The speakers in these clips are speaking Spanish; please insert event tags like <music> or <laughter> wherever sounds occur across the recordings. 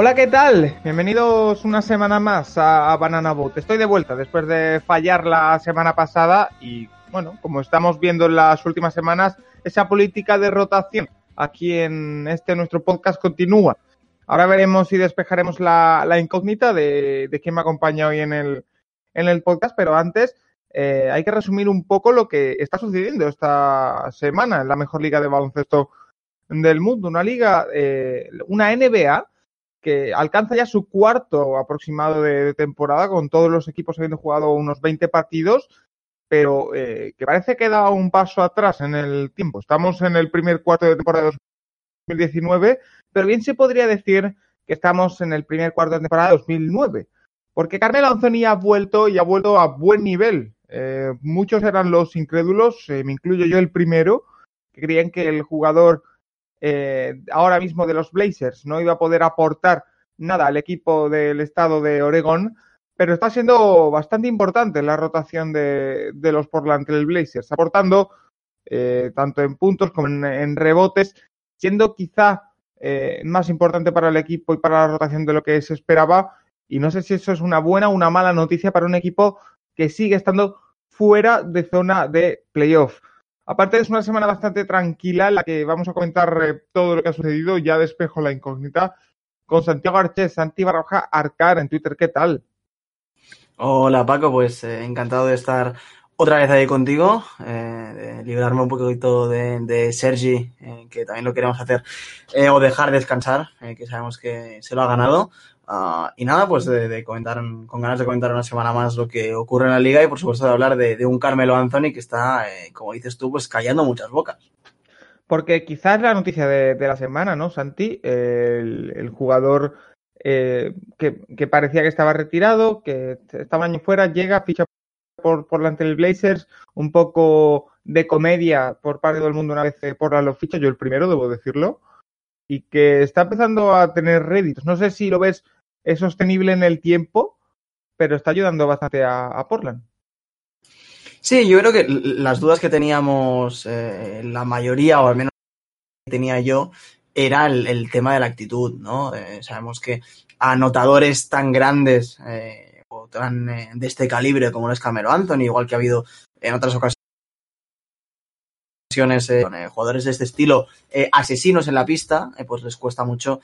Hola, ¿qué tal? Bienvenidos una semana más a, Banana Boat. Estoy de vuelta después de fallar la semana pasada y, bueno, como estamos viendo en las últimas semanas, esa política de rotación aquí en este nuestro podcast continúa. Ahora veremos si despejaremos la, incógnita de, quién me acompaña hoy en el, en el podcast, pero antes eh, hay que resumir un poco lo que está sucediendo esta semana en la mejor liga de baloncesto del mundo. Una liga, eh, una NBA que alcanza ya su cuarto aproximado de, temporada, con todos los equipos habiendo jugado unos 20 partidos, pero eh, que parece que da un paso atrás en el tiempo. Estamos en el primer cuarto de temporada de 2019, pero bien se podría decir que estamos en el primer cuarto de temporada de 2009, porque Carmelo Anthony ha vuelto y ha vuelto a buen nivel. Eh, muchos eran los incrédulos, eh, me incluyo yo el primero, que creían que el jugador eh, ahora mismo de los Blazers no iba a poder aportar nada al equipo del estado de Oregón, pero está siendo bastante importante la rotación de, los Portland Trail Blazers, aportando eh, tanto en puntos como en, rebotes, siendo quizá eh, más importante para el equipo y para la rotación de lo que se esperaba. Y no sé si eso es una buena o una mala noticia para un equipo que sigue estando fuera de zona de playoff. Aparte es una semana bastante tranquila la que vamos a comentar eh, todo lo que ha sucedido. Ya despejo la incógnita con Santiago Arches, Santi Barroja Arcar en Twitter. ¿Qué tal? Hola Paco, pues eh, encantado de estar otra vez ahí contigo, eh, liberarme un poquito de, de Sergi, que también lo queremos hacer, o dejar descansar, que sabemos que se lo ha ganado. Ah, y nada, pues de, comentar, con ganas de comentar una semana más lo que ocurre en la liga y por supuesto de hablar de, un Carmelo Anthony que está, eh, como dices tú, pues callando muchas bocas. Porque quizás la noticia de, la semana, ¿no, Santi? el, jugador eh, que, parecía que estaba retirado, que estaba año fuera, llega, ficha por, por la el Blazers, un poco de comedia por parte del mundo una vez por la lo ficha, yo el primero, debo decirlo, y que está empezando a tener réditos. No sé si lo ves es sostenible en el tiempo, pero está ayudando bastante a, Portland. Sí, yo creo que las dudas que teníamos eh, la mayoría, o al menos tenía yo, era el, tema de la actitud, ¿no? Eh, sabemos que anotadores tan grandes eh, tan de este calibre como lo es Camero Anthony, igual que ha habido en otras ocasiones jugadores de este estilo asesinos en la pista, pues les cuesta mucho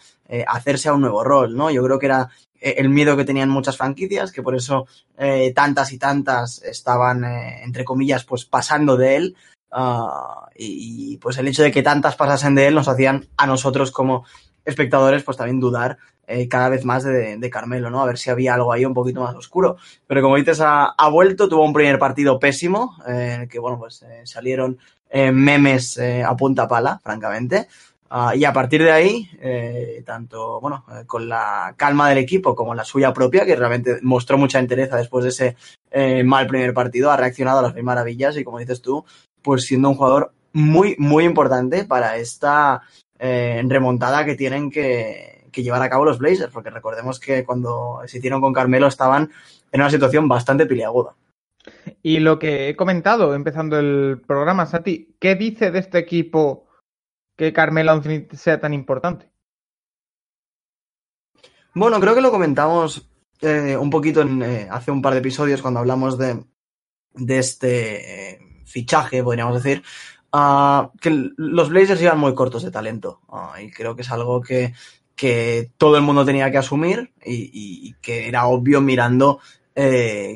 hacerse a un nuevo rol, ¿no? Yo creo que era eh, el miedo que tenían muchas franquicias, que por eso eh, tantas y tantas estaban, eh, entre comillas, pues pasando de él. Ah, y, pues el hecho de que tantas pasasen de él nos hacían a nosotros como espectadores pues también dudar cada vez más de, Carmelo, ¿no? A ver si había algo ahí un poquito más oscuro. Pero como dices, ha, vuelto, tuvo un primer partido pésimo, en el que, bueno, pues salieron memes a punta pala, francamente. Ah, y a partir de ahí, eh, tanto bueno, eh, con la calma del equipo como la suya propia, que realmente mostró mucha entereza después de ese eh, mal primer partido, ha reaccionado a las mil maravillas y como dices tú, pues siendo un jugador muy, muy importante para esta remontada que tienen que, que, llevar a cabo los Blazers, porque recordemos que cuando se hicieron con Carmelo estaban en una situación bastante piliaguda. Y lo que he comentado empezando el programa, Sati, ¿qué dice de este equipo que Carmelo Anthony sea tan importante? Bueno, creo que lo comentamos eh, un poquito en, eh, hace un par de episodios cuando hablamos de, de este eh, fichaje, podríamos decir, ah, que los Blazers iban muy cortos de talento ah, y creo que es algo que, que, todo el mundo tenía que asumir y, y que era obvio mirando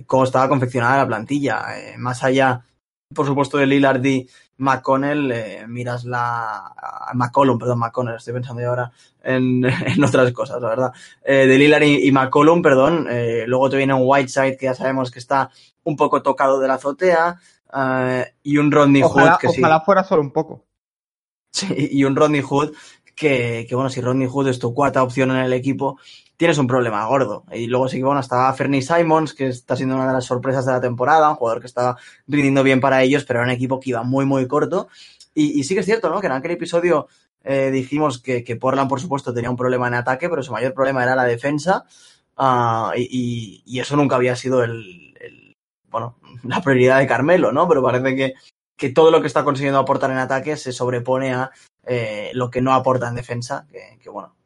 cómo estaba confeccionada la plantilla. más allá, por supuesto, de Lillard y McConnell, eh, miras la. McCollum, perdón, McConnell, estoy pensando yo ahora en, <laughs> en otras cosas, la verdad. Eh, de Lillard y, McCollum, perdón. Eh, luego te viene un Whiteside que ya sabemos que está un poco tocado de la azotea. y un Rodney Hood que ojalá fuera solo un poco. <laughs> Sí, y un Rodney Hood que, que, bueno, si Rodney Hood es tu cuarta opción en el equipo, tienes un problema gordo. Y luego que, bueno, estaba Fernie Simons, que está siendo una de las sorpresas de la temporada, un jugador que estaba rindiendo bien para ellos, pero era un equipo que iba muy, muy corto. Y, sí que es cierto, ¿no? Que en aquel episodio eh, dijimos que, que, Portland, por supuesto, tenía un problema en ataque, pero su mayor problema era la defensa. y, y- y eso nunca había sido el, el- bueno, <laughs> la prioridad de Carmelo, ¿no? Pero parece que, que todo lo que está consiguiendo aportar en ataque se sobrepone a eh, lo que no aporta en defensa, que, que, bueno,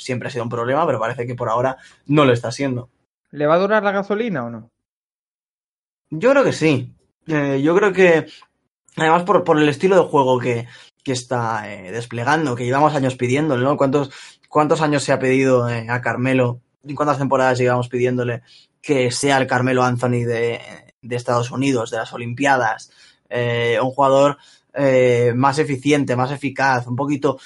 siempre ha sido un problema, pero parece que por ahora no lo está siendo. ¿Le va a durar la gasolina o no? Yo creo que sí. Eh, yo creo que, además, por, por el estilo de juego que, que está eh, desplegando, que llevamos años pidiéndole, ¿no? ¿Cuántos, cuántos años se ha pedido eh, a Carmelo? ¿Y cuántas temporadas llevamos pidiéndole que sea el Carmelo Anthony de, de Estados Unidos, de las Olimpiadas? Un jugador eh, más eficiente, más eficaz, un poquito.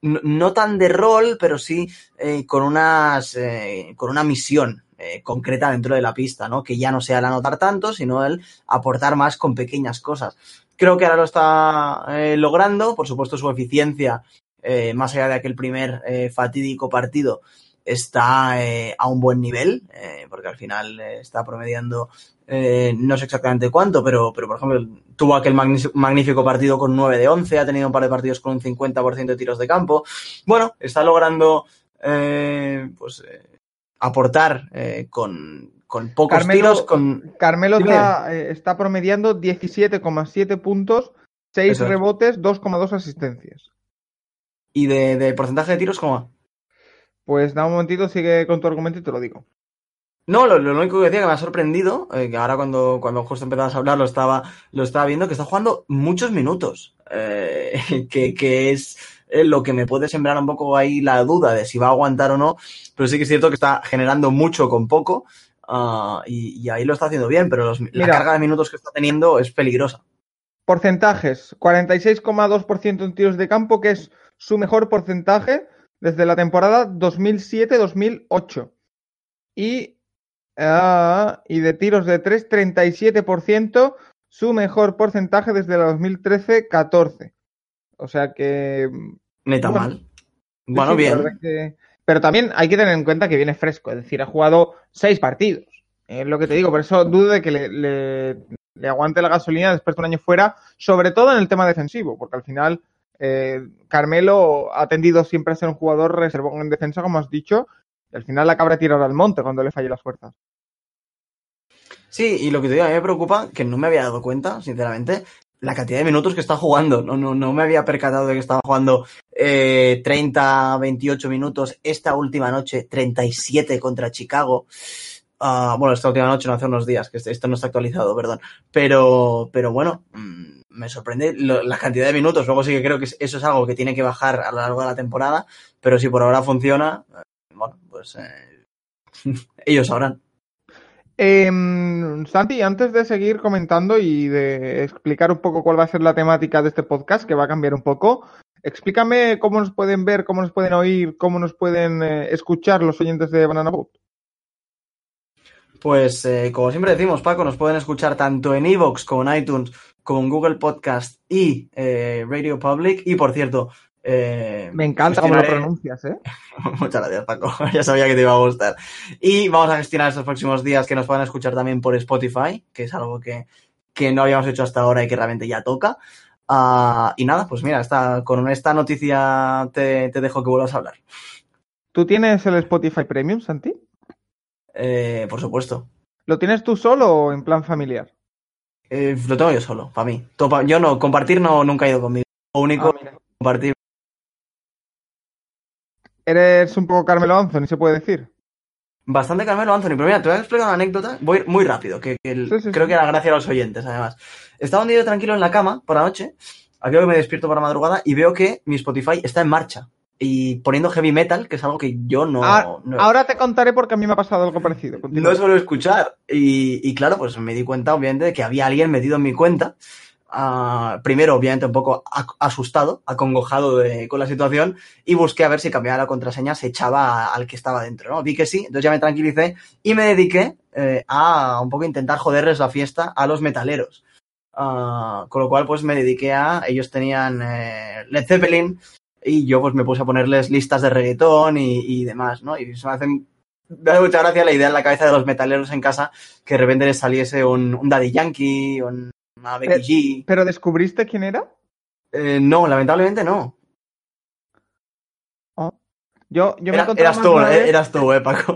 No, tan de rol, pero sí eh, con unas eh, con una misión eh, concreta dentro de la pista, ¿no? Que ya no sea el anotar tanto, sino el aportar más con pequeñas cosas. Creo que ahora lo está logrando, por supuesto su eficiencia, más allá de aquel primer fatídico partido, está eh, a un buen nivel, eh, porque al final eh, está promediando, eh, no sé exactamente cuánto, pero, pero por ejemplo tuvo aquel magnífico, partido con 9 de 11, ha tenido un par de partidos con un 50% de tiros de campo. Bueno, está logrando eh, pues eh, aportar con, con pocos Carmelo- tiros, con Carmelo está, está promediando 17,7 puntos, 6 Eso es. rebotes, 2,2 asistencias. y de, de porcentaje de tiros, ¿cómo va? Pues da un momentito, sigue con tu argumento y te lo digo. No, lo, lo único que decía que me ha sorprendido, eh, que ahora cuando, cuando justo empezabas a hablar lo estaba, lo estaba viendo, que está jugando muchos minutos, eh, <laughs> que, que es eh, lo que me puede sembrar un poco ahí la duda de si va a aguantar o no, pero sí que es cierto que está generando mucho con poco, ah, y, y ahí lo está haciendo bien, pero los- la carga de minutos que está teniendo es peligrosa. Porcentajes: 46,2% en tiros de campo, que es su mejor porcentaje desde la temporada 2007-2008. Y, ah, y de tiros de 3, 37%, su mejor porcentaje desde la 2013-14. O sea que. Neta Bueno. mal. Bueno, sí, bien. que- Pero también hay que tener en cuenta que viene fresco, es decir, ha jugado seis partidos. Es lo que te digo, por eso dudo de que le, le- le aguante la gasolina después de un año fuera, sobre todo en el tema defensivo, porque al final eh, Carmelo ha tendido siempre a ser un jugador reservón en defensa, como has dicho, y al final la cabra tirará al monte cuando le falle las fuerzas. Sí, y lo que te digo, a mí me preocupa, que no me había dado cuenta, sinceramente, la cantidad de minutos que está jugando. No, no, no me había percatado de que estaba jugando eh, 30, 28 minutos. Esta última noche, 37 contra Chicago. Ah, bueno, esta última noche, no hace unos días, que este- esto no está actualizado, perdón. Pero, pero bueno, mm, me sorprende la cantidad de minutos. Luego sí que creo que es- eso es algo que tiene que bajar a lo largo de la temporada. Pero si por ahora funciona, eh, bueno, pues eh, <laughs> ellos sabrán. Em, Santi, antes de seguir comentando y de explicar un poco cuál va a ser la temática de este podcast, que va a cambiar un poco, explícame cómo nos pueden ver, cómo nos pueden oír, cómo nos pueden eh, escuchar los oyentes de Banana Boat. Pues eh, como siempre decimos, Paco, nos pueden escuchar tanto en Evox como en iTunes, como en Google Podcast y eh, Radio Public. Y por cierto, eh, Me encanta cómo lo pronuncias, ¿eh? <laughs> Muchas gracias, Paco. <laughs> ya sabía que te iba a gustar. Y vamos a gestionar estos próximos días que nos puedan escuchar también por Spotify, que es algo que, que no habíamos hecho hasta ahora y que realmente ya toca. Ah, y nada, pues mira, esta, con esta noticia te, te dejo que vuelvas a hablar. ¿Tú tienes el Spotify Premium, Santi? Eh, por supuesto. ¿Lo tienes tú solo o en plan familiar? Eh, lo tengo yo solo, para mí. Todo Yo no, compartir no, nunca he ido conmigo. Lo único, Ah, compartir. Eres un poco Carmelo Anthony, se puede decir. Bastante Carmelo Anthony, pero mira, te voy a explicar una anécdota. Voy muy rápido, que, que el- Sí, sí, creo sí. que era gracia a los oyentes, además. Estaba un día tranquilo en la cama por la noche. Aquello que me despierto por la madrugada y veo que mi Spotify está en marcha. Y poniendo heavy metal, que es algo que yo no, Ah, no, Ahora te contaré porque a mí me ha pasado algo parecido. Continúa. no suelo escuchar. Y, y claro, pues me di cuenta, obviamente, de que había alguien metido en mi cuenta. Ah, primero, obviamente, un poco asustado, acongojado de- con la situación, y busqué a ver si cambiaba la contraseña, se echaba al que estaba dentro, ¿no? Vi que sí, entonces ya me tranquilicé y me dediqué eh, a un poco intentar joderles la fiesta a los metaleros. Ah, con lo cual, pues me dediqué a. Ellos tenían eh, Led Zeppelin y yo, pues me puse a ponerles listas de reggaetón y, y demás, ¿no? Y se me hacen. Me hace mucha gracia la idea en la cabeza de los metaleros en casa que de repente les saliese un, un Daddy Yankee, un- una Becky G. ¿Pero descubriste quién era? Eh, no, lamentablemente no. Yo, yo me Era- encontraba eras tú, eh, eras tú, eh, Paco.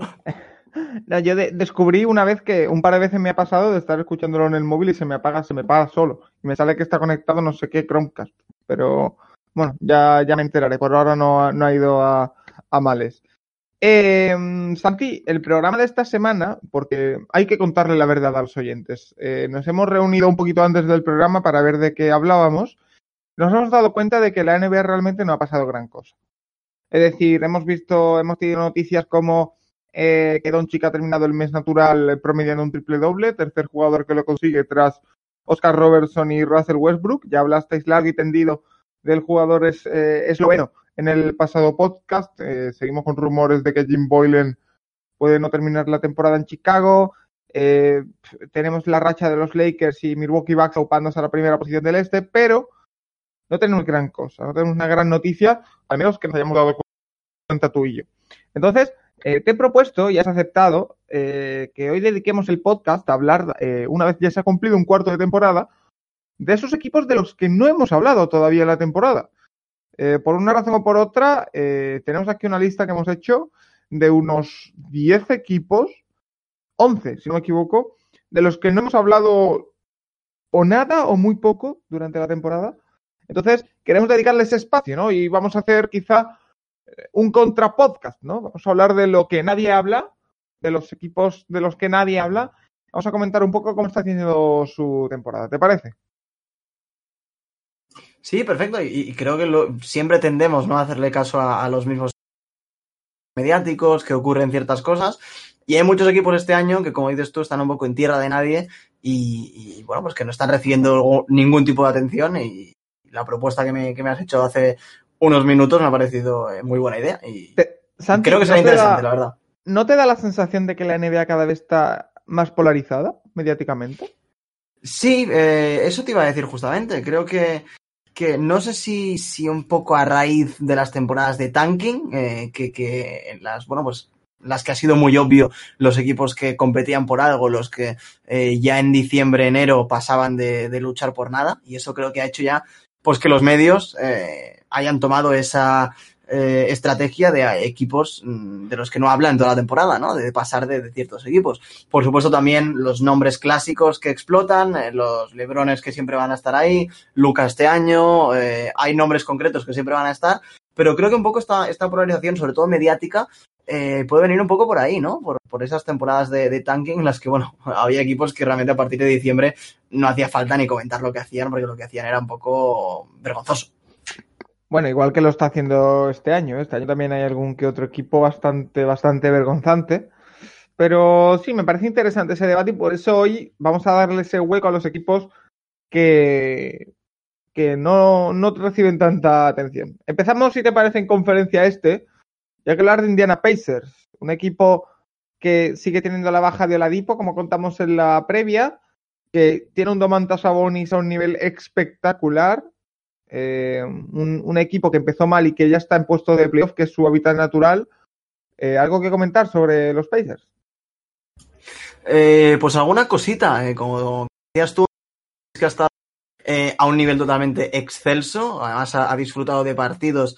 <laughs> yo descubrí una vez que un par de veces me ha pasado de estar escuchándolo en el móvil y se me apaga, se me apaga solo. Y me sale que está conectado no sé qué Chromecast. Pero bueno, ya, ya me enteraré. Por ahora no, ha ido a, males. Eh, Santi, el programa de esta semana, porque hay que contarle la verdad a los oyentes. Eh, nos hemos reunido un poquito antes del programa para ver de qué hablábamos. Nos hemos dado cuenta de que la NBA realmente no ha pasado gran cosa. Es decir, hemos visto, hemos tenido noticias como eh, que Doncic ha terminado el mes natural promediando un triple doble, tercer jugador que lo consigue tras Oscar Robertson y Russell Westbrook. Ya hablasteis largo y tendido del jugador es, eh, esloveno en el pasado podcast. Eh, seguimos con rumores de que Jim Boylan puede no terminar la temporada en Chicago. Eh, tenemos la racha de los Lakers y Milwaukee Bucks ocupándose a la primera posición del este, pero no tenemos gran cosa, no tenemos una gran noticia, al menos que nos hayamos dado cuenta tú y yo. Entonces, te he propuesto y has aceptado que hoy dediquemos el podcast a hablar, una vez ya se ha cumplido un cuarto de temporada, de esos equipos de los que no hemos hablado todavía en la temporada. Eh, por una razón o por otra, eh, tenemos aquí una lista que hemos hecho de unos 10 equipos, 11 si no me equivoco, de los que no hemos hablado o nada o muy poco durante la temporada. Entonces, queremos dedicarles espacio, ¿no? Y vamos a hacer quizá eh, un contrapodcast, ¿no? Vamos a hablar de lo que nadie habla, de los equipos de los que nadie habla. Vamos a comentar un poco cómo está haciendo su temporada. ¿Te parece? Sí, perfecto. Y, creo que lo, siempre tendemos ¿no? a hacerle caso a, los mismos mediáticos, que ocurren ciertas cosas. Y hay muchos equipos este año que, como dices tú, están un poco en tierra de nadie y, bueno, pues que no están recibiendo ningún tipo de atención. Y la propuesta que me, que me has hecho hace unos minutos me ha parecido eh, muy buena idea. Y creo que será interesante, la verdad. ¿No te da la sensación de que la NBA cada vez está más polarizada mediáticamente? Sí, eh, eso te iba a decir justamente. Creo que que no sé si, si un poco a raíz de las temporadas de tanking, eh, que, que las, bueno, pues las que ha sido muy obvio los equipos que competían por algo, los que eh, ya en diciembre, enero pasaban de, de, luchar por nada, y eso creo que ha hecho ya pues que los medios eh, hayan tomado esa, eh, estrategia de equipos mm, de los que no hablan toda la temporada, ¿no? De pasar de, ciertos equipos. Por supuesto, también los nombres clásicos que explotan, eh, los Lebrones que siempre van a estar ahí, Lucas este año, eh, hay nombres concretos que siempre van a estar, pero creo que un poco esta, esta polarización, sobre todo mediática, puede venir un poco por ahí, ¿no? Por, por esas temporadas de, de, tanking en las que, bueno, <laughs> había equipos que realmente a partir de diciembre no hacía falta ni comentar lo que hacían, porque lo que hacían era un poco vergonzoso. Bueno, igual que lo está haciendo este año. ¿eh? Este año también hay algún que otro equipo bastante, bastante vergonzante. Pero sí, me parece interesante ese debate y por eso hoy vamos a darle ese hueco a los equipos que, que no, no reciben tanta atención. Empezamos, si te parece, en conferencia este, ya que hablar de Indiana Pacers, un equipo que sigue teniendo la baja de Oladipo, como contamos en la previa, que tiene un Domantas Sabonis a un nivel espectacular, eh, un, equipo que empezó mal y que ya está en puesto de playoff, que es su hábitat natural. Eh, ¿Algo que comentar sobre los Pacers? Eh, pues alguna cosita, como decías tú, que ha estado a un nivel totalmente excelso, además ha, disfrutado de partidos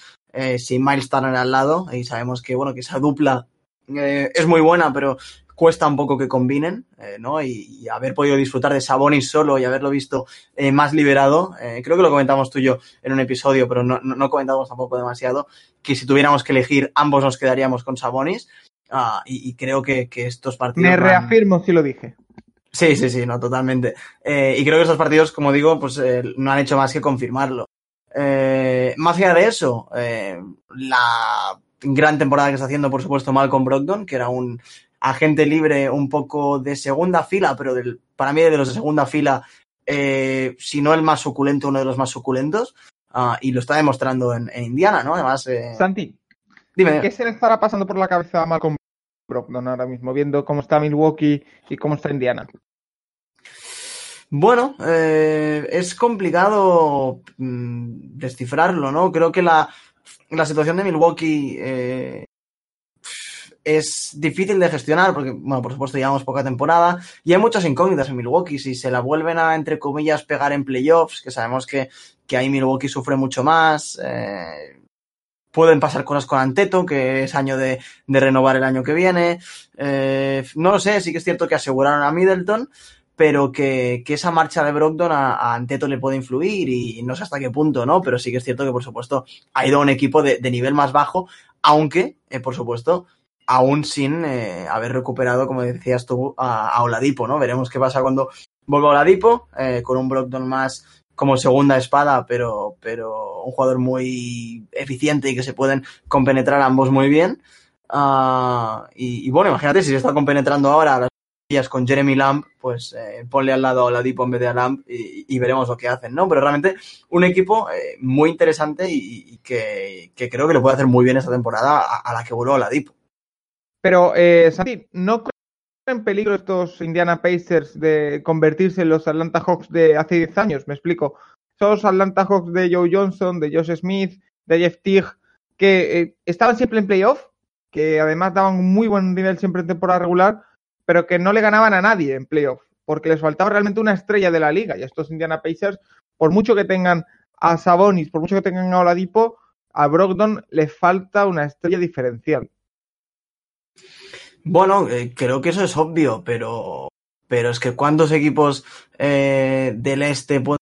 sin Miles Turner al lado y sabemos que bueno que esa dupla es muy buena, pero cuesta un poco que combinen, eh, ¿no? Y, haber podido disfrutar de Sabonis solo y haberlo visto eh, más liberado, eh, creo que lo comentamos tú y yo en un episodio, pero no, no, comentamos tampoco demasiado, que si tuviéramos que elegir, ambos nos quedaríamos con Sabonis, ah, y, creo que, estos partidos... Me reafirmo si lo dije. Sí, sí, sí, no, totalmente. y creo que estos partidos, como digo, pues no han hecho más que confirmarlo. más allá de eso, la gran temporada que está haciendo, por supuesto, Malcolm Brogdon, que era un agente libre un poco de segunda fila, pero del, para mí de los de segunda fila, eh, si no el más suculento, uno de los más suculentos. Uh, y lo está demostrando en, en Indiana, ¿no? Además. Eh... Santi, dime. ¿Qué se le estará pasando por la cabeza a Malcolm Brogdon ahora mismo, viendo cómo está Milwaukee y cómo está Indiana? Bueno, eh, es complicado mm, descifrarlo, ¿no? Creo que la, la situación de Milwaukee eh, es difícil de gestionar porque, bueno, por supuesto llevamos poca temporada y hay muchas incógnitas en Milwaukee. Si se la vuelven a, entre comillas, pegar en playoffs, que sabemos que, que ahí Milwaukee sufre mucho más, eh, pueden pasar cosas con Anteto, que es año de, de renovar el año que viene. Eh, no lo sé, sí que es cierto que aseguraron a Middleton, pero que, que esa marcha de Brogdon a, a, Anteto le puede influir y no sé hasta qué punto, ¿no? Pero sí que es cierto que, por supuesto, ha ido a un equipo de, de nivel más bajo, aunque, eh, por supuesto, aún sin eh, haber recuperado, como decías tú, a, a, Oladipo, ¿no? Veremos qué pasa cuando vuelva Oladipo, eh, con un Brogdon más como segunda espada, pero, pero un jugador muy eficiente y que se pueden compenetrar ambos muy bien. Uh, y, bueno, imagínate si se está compenetrando ahora las días con Jeremy Lamb, pues eh, ponle al lado a Oladipo en vez de a Lamb y, veremos lo que hacen, ¿no? Pero realmente un equipo muy interesante y, que, creo que le puede hacer muy bien esta temporada a, a la que voló Oladipo. Pero, eh, Santi, ¿no en peligro estos Indiana Pacers de convertirse en los Atlanta Hawks de hace 10 años? Me explico. Esos Atlanta Hawks de Joe Johnson, de Josh Smith, de Jeff Teague, que eh, estaban siempre en playoff, que además daban un muy buen nivel siempre en temporada regular, pero que no le ganaban a nadie en playoff, porque les faltaba realmente una estrella de la liga. Y estos Indiana Pacers, por mucho que tengan a Sabonis, por mucho que tengan a Oladipo, a Brogdon le falta una estrella diferencial. Bueno, eh, creo que eso es obvio, pero, pero es que ¿cuántos equipos eh, del este pueden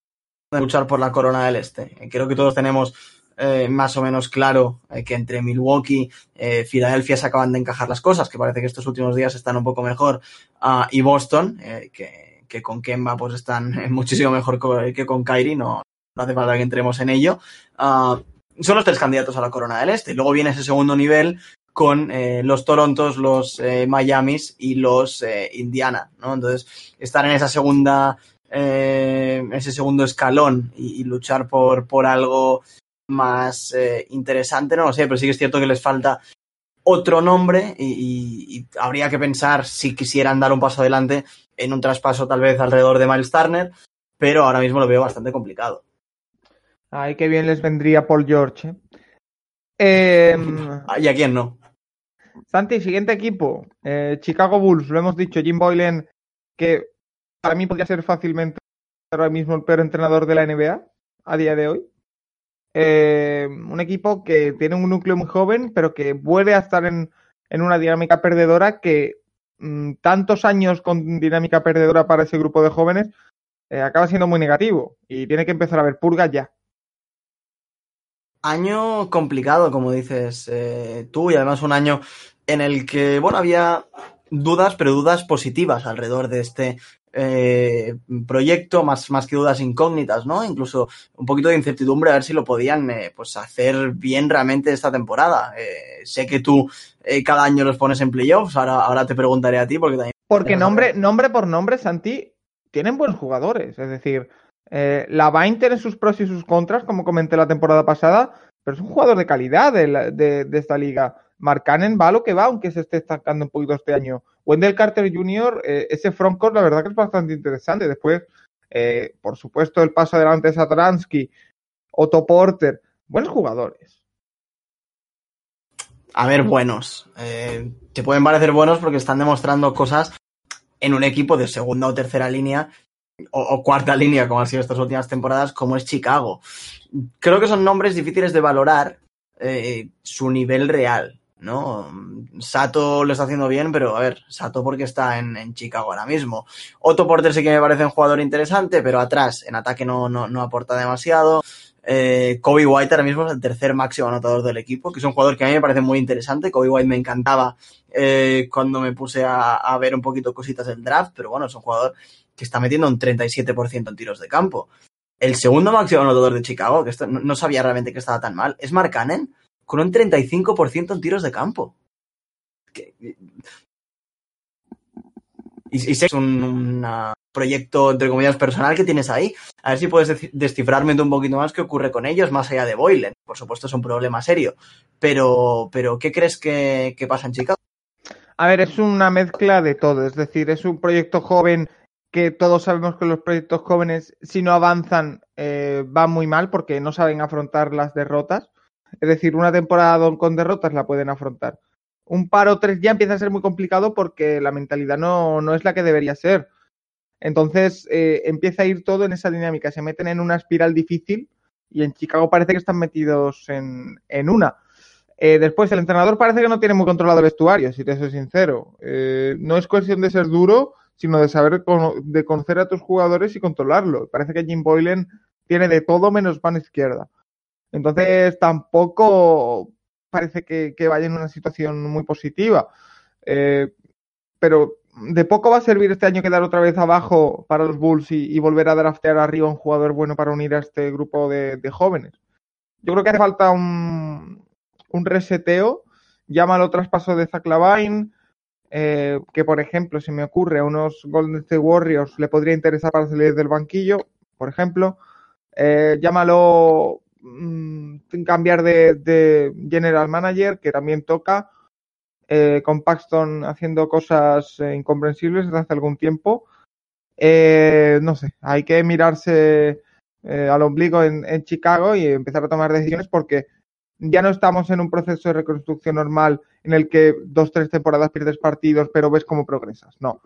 luchar por la corona del este? Creo que todos tenemos eh, más o menos claro eh, que entre Milwaukee, eh, Filadelfia se acaban de encajar las cosas, que parece que estos últimos días están un poco mejor, uh, y Boston, eh, que, con Kemba pues están <laughs> muchísimo mejor que con Kyrie, no, hace falta que entremos en ello. Uh, son los tres candidatos a la corona del este. Luego viene ese segundo nivel con eh, los Torontos, los eh, Miamis y los eh, Indiana, ¿no? Entonces, estar en esa segunda, eh, ese segundo escalón y, y, luchar por, por algo más eh, interesante, no lo sé, pero sí que es cierto que les falta otro nombre y, y, y, habría que pensar si quisieran dar un paso adelante en un traspaso tal vez alrededor de Miles Turner, pero ahora mismo lo veo bastante complicado. Ay, qué bien les vendría Paul George. Eh, ¿Y a quién no? Santi, siguiente equipo, eh, Chicago Bulls, lo hemos dicho, Jim Boylan, que para mí podría ser fácilmente ahora mismo el peor entrenador de la NBA a día de hoy. Eh, un equipo que tiene un núcleo muy joven, pero que vuelve a estar en, una dinámica perdedora que mmm, tantos años con dinámica perdedora para ese grupo de jóvenes eh, acaba siendo muy negativo y tiene que empezar a ver purgas ya. Año complicado, como dices tú, y además un año en el que, bueno, había dudas, pero dudas positivas alrededor de este eh, proyecto, más, más que dudas incógnitas, ¿no? Incluso un poquito de incertidumbre a ver si lo podían eh, pues hacer bien realmente esta temporada. Eh, sé que tú eh, cada año los pones en playoffs, ahora, ahora te preguntaré a ti porque también... Porque <laughs> nombre, nombre por nombre, Santi, tienen buenos jugadores, es decir, la Vine tiene sus pros y sus contras, como comenté la temporada pasada, pero es un jugador de calidad de, la, de, de esta liga. Mark Cannon va lo que va, aunque se esté estancando un poquito este año. Wendell Carter Jr., eh, ese frontcourt, la verdad que es bastante interesante. Después, eh, por supuesto, el paso adelante de Satoransky, Otto Porter, buenos jugadores. A ver, buenos. Eh, te pueden parecer buenos porque están demostrando cosas en un equipo de segunda o tercera línea o, cuarta línea, como han sido estas últimas temporadas, como es Chicago. Creo que son nombres difíciles de valorar eh, su nivel real. ¿No? Sato lo está haciendo bien, pero a ver, Sato porque está en, en, Chicago ahora mismo. Otto Porter sí que me parece un jugador interesante, pero atrás, en ataque no, no, no aporta demasiado. Eh, Kobe White ahora mismo es el tercer máximo anotador del equipo, que es un jugador que a mí me parece muy interesante. Kobe White me encantaba eh, cuando me puse a, a, ver un poquito cositas del draft, pero bueno, es un jugador que está metiendo un 37% en tiros de campo. El segundo máximo anotador de Chicago, que esto, no, no, sabía realmente que estaba tan mal, es Mark Cannon con un 35% en tiros de campo. Y, sé que es un, proyecto, entre comillas, personal que tienes ahí. A ver si puedes descifrarme un poquito más qué ocurre con ellos, más allá de Boylen. Por supuesto, es un problema serio. Pero, pero ¿qué crees que, que pasa en Chicago? A ver, es una mezcla de todo. Es decir, es un proyecto joven que todos sabemos que los proyectos jóvenes, si no avanzan, eh, van muy mal porque no saben afrontar las derrotas. Es decir, una temporada con derrotas la pueden afrontar. Un paro 3 ya empieza a ser muy complicado porque la mentalidad no, no es la que debería ser. Entonces eh, empieza a ir todo en esa dinámica. Se meten en una espiral difícil y en Chicago parece que están metidos en, en una. Eh, después, el entrenador parece que no tiene muy controlado el vestuario, si te soy sincero. Eh, no es cuestión de ser duro, sino de saber de conocer a tus jugadores y controlarlo. Parece que Jim Boylan tiene de todo menos mano izquierda. Entonces, tampoco parece que, vaya en una situación muy positiva. Eh, pero de poco va a servir este año quedar otra vez abajo para los Bulls y, volver a draftear arriba un jugador bueno para unir a este grupo de, jóvenes. Yo creo que hace falta un, un reseteo. Llámalo traspaso de Zach Lavine, eh, que por ejemplo, si me ocurre a unos Golden State Warriors le podría interesar para salir del banquillo, por ejemplo. Eh, llámalo mm, cambiar de, general manager, que también toca eh, con Paxton haciendo cosas eh, incomprensibles desde hace algún tiempo. Eh, no sé, hay que mirarse al ombligo en, Chicago y empezar a tomar decisiones porque ya no estamos en un proceso de reconstrucción normal en el que dos, tres temporadas pierdes partidos, pero ves cómo progresas. No.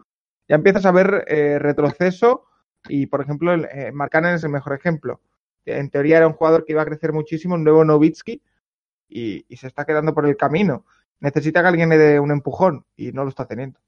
Ya empiezas a ver retroceso y, por ejemplo, el, es el mejor ejemplo. En teoría era un jugador que iba a crecer muchísimo, un nuevo Novitsky, y, se está quedando por el camino necesita que alguien le dé un empujón y no lo está teniendo.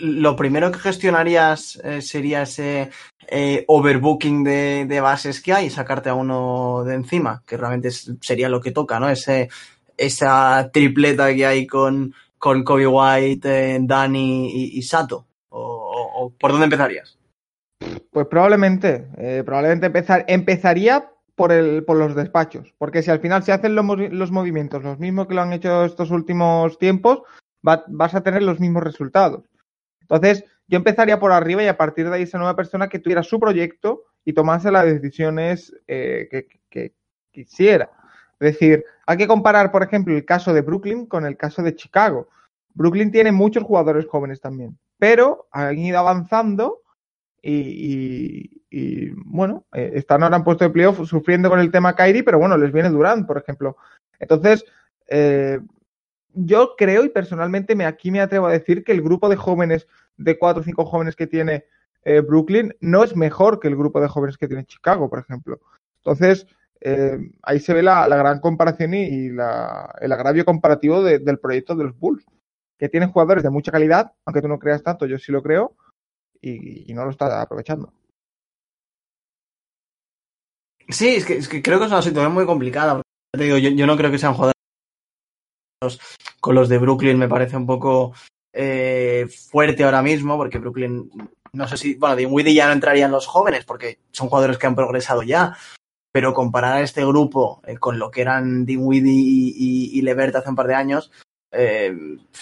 Lo primero que gestionarías eh, sería ese eh, overbooking de, bases que hay sacarte a uno de encima, que realmente sería lo que toca, ¿no? Ese, esa tripleta que hay con, con Kobe White, eh, Dani y, Sato. O, por dónde empezarías? Pues probablemente, probablemente empezar, empezaría por, el, por los despachos. Porque si al final se hacen los, movimientos los mismos que lo han hecho estos últimos tiempos, vas a tener los mismos resultados. Entonces, yo empezaría por arriba y a partir de ahí esa nueva persona que tuviera su proyecto y tomase las decisiones eh, que, quisiera. Es decir, hay que comparar, por ejemplo, el caso de Brooklyn con el caso de Chicago. Brooklyn tiene muchos jugadores jóvenes también, pero han ido avanzando y, bueno, eh, están ahora en puesto de playoff sufriendo con el tema Kyrie, pero bueno, les viene Durant, por ejemplo. Entonces, eh, yo creo y personalmente me, aquí me atrevo a decir que el grupo de jóvenes, de cuatro o cinco jóvenes que tiene eh, Brooklyn, no es mejor que el grupo de jóvenes que tiene Chicago, por ejemplo. Entonces, ahí se ve la, gran comparación y, el agravio comparativo del proyecto de los Bulls, que tienen jugadores de mucha calidad, aunque tú no creas tanto, yo sí lo creo, y, no lo está aprovechando. Sí, es que, creo que es una situación muy complicada. Te digo, yo, no creo que sean jugadores con los de Brooklyn, me parece un poco eh, fuerte ahora mismo, porque Brooklyn, no sé si, bueno, Dinwiddie ya no entrarían los jóvenes, porque son jugadores que han progresado ya, pero comparar a este grupo eh, con lo que eran Dinwiddie y, y, Levert hace un par de años, eh,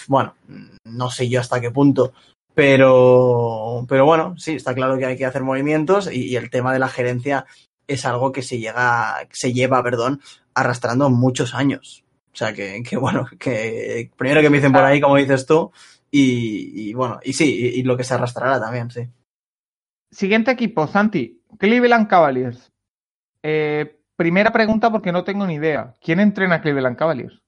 bueno, no sé yo hasta qué punto pero, pero bueno, sí, está claro que hay que hacer movimientos y, el tema de la gerencia es algo que se llega, se lleva, perdón, arrastrando muchos años. O sea que, que bueno, que primero que me dicen por ahí, como dices tú, y, bueno, y sí, y, lo que se arrastrará también, sí. Siguiente equipo, Santi, Cleveland Cavaliers. Eh, primera pregunta porque no tengo ni idea. ¿Quién entrena Cleveland Cavaliers?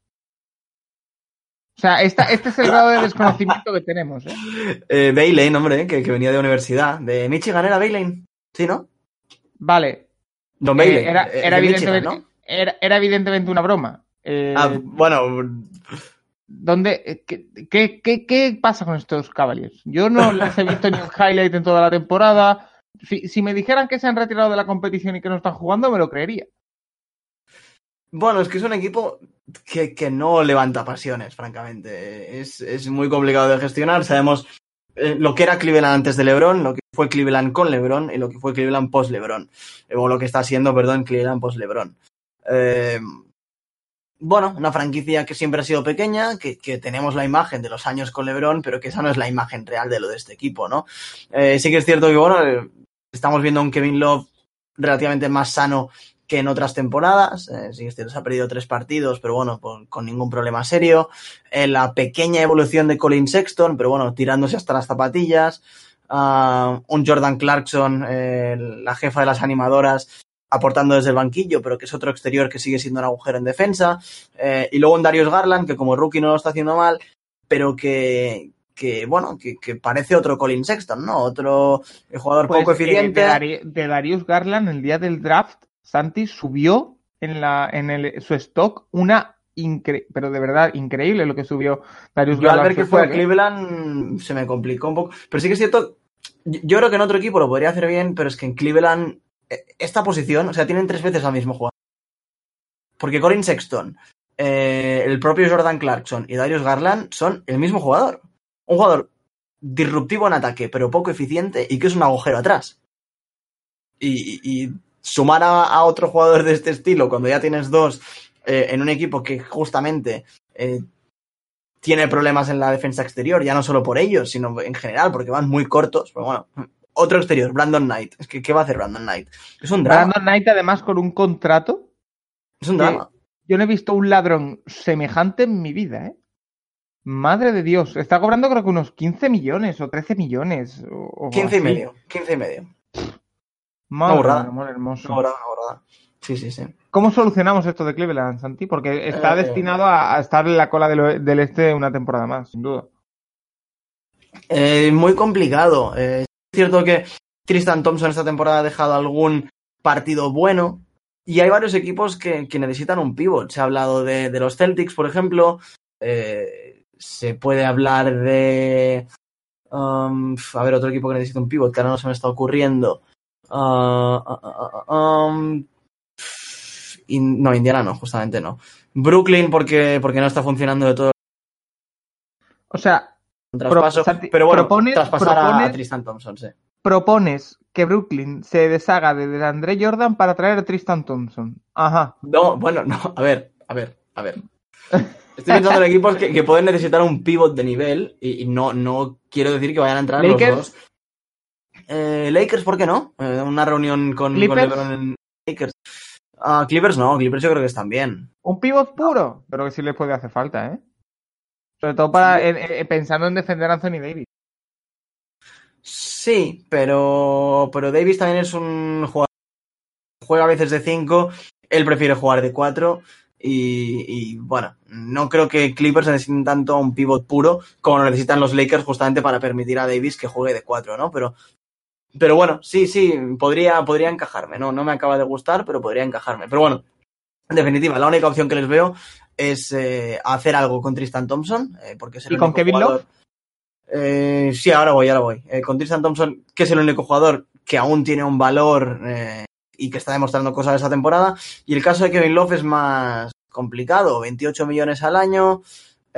O sea, esta, este es el grado de desconocimiento que tenemos. ¿eh? eh Bailey, hombre, que, que, venía de universidad. ¿De Michigan era Bailey? ¿Sí, no? Vale. Don. Eh, era, era, evidentemente, era, evidentemente una broma. Eh, ah, bueno. ¿Dónde, qué, qué, qué, qué, pasa con estos Cavaliers? Yo no les he visto ni un highlight en toda la temporada. Si, si me dijeran que se han retirado de la competición y que no están jugando, me lo creería. Bueno, es que es un equipo que, no levanta pasiones, francamente. Es, es, muy complicado de gestionar. Sabemos eh, lo que era Cleveland antes de LeBron, lo que fue Cleveland con LeBron y lo que fue Cleveland post LeBron. O lo que está siendo, perdón, Cleveland post LeBron. Eh, bueno, una franquicia que siempre ha sido pequeña, que, que, tenemos la imagen de los años con LeBron, pero que esa no es la imagen real de lo de este equipo, ¿no? Eh, sí que es cierto que, bueno, eh, estamos viendo a un Kevin Love relativamente más sano que en otras temporadas. Eh, sí, se ha perdido tres partidos, pero bueno, con, ningún problema serio. Eh, la pequeña evolución de Colin Sexton, pero bueno, tirándose hasta las zapatillas. Uh, un Jordan Clarkson, eh, la jefa de las animadoras, aportando desde el banquillo, pero que es otro exterior que sigue siendo un agujero en defensa. Eh, y luego un Darius Garland, que como rookie no lo está haciendo mal, pero que, que bueno, que, que, parece otro Colin Sexton, ¿no? Otro jugador pues, poco eficiente. de, Darius Garland, el día del draft, Santi subió en, la, en el, su stock una pero de verdad increíble lo que subió Darius Yo al ver que fue a. Cleveland se me complicó un poco. Pero sí que es cierto, yo creo que en otro equipo lo podría hacer bien, pero es que en Cleveland eh, esta posición, o sea, tienen tres veces al mismo jugador. Porque Colin Sexton, eh, el propio Jordan Clarkson y Darius Garland son el mismo jugador. Un jugador disruptivo en ataque, pero poco eficiente y que es un agujero atrás. Y, sumar a, otro jugador de este estilo cuando ya tienes dos eh, en un equipo que justamente eh, tiene problemas en la defensa exterior, ya no solo por ellos, sino en general, porque van muy cortos. Pero bueno, otro exterior, Brandon Knight. Es que, ¿qué va a hacer Brandon Knight? Es un drama. Brandon Knight, además, con un contrato. Es un drama. Yo no he visto un ladrón semejante en mi vida, ¿eh? Madre de Dios, está cobrando creo que unos 15 millones o 13 millones. O, 15 y medio, 15 y medio. Madre, amor hermoso. Sí, sí, sí. ¿Cómo solucionamos esto de Cleveland, Santi? Porque está eh, destinado a, estar en la cola del, este una temporada más, sin duda. Eh, muy complicado. Eh, es cierto que Tristan Thompson esta temporada ha dejado algún partido bueno, y hay varios equipos que, necesitan un pivot. Se ha hablado de, los Celtics, por ejemplo. Eh, se puede hablar de. Um, a ver, otro equipo que necesita un pivot, que ahora no se me está ocurriendo. Uh, no, Indiana no, justamente no. Brooklyn, porque, porque no está funcionando de todo. O sea, pero bueno, traspasar a Tristan Thompson, sí propones que Brooklyn se deshaga de Andre Jordan para traer a Tristan Thompson. Ajá. No, bueno, no, a ver, a ver, a ver. Estoy pensando en equipos que, pueden necesitar un pivot de nivel y, no, no quiero decir que vayan a entrar los dos. Eh, Lakers, ¿por qué no? Eh, una reunión con, LeBron en Lakers. Ah, Clippers no, Clippers yo creo que están bien. Un pivot puro, pero que sí les puede hacer falta, ¿eh? Sobre todo para eh, pensando en defender a Anthony Davis. Sí, pero, pero Davis también es un jugador juega a veces de 5, él prefiere jugar de 4 y, bueno, no creo que Clippers necesiten tanto un pivot puro como lo necesitan los Lakers justamente para permitir a Davis que juegue de 4, ¿no? Pero, pero bueno, sí, sí, podría, podría encajarme, ¿no? No me acaba de gustar, pero podría encajarme. Pero bueno, en definitiva, la única opción que les veo es eh, hacer algo con Tristan Thompson, eh, porque es el ¿Y con Kevin Love? Eh, sí, ahora voy, ahora voy. Eh, con Tristan Thompson, que es el único jugador que aún tiene un valor eh, y que está demostrando cosas esa temporada. Y el caso de Kevin Love es más complicado, 28 millones al año.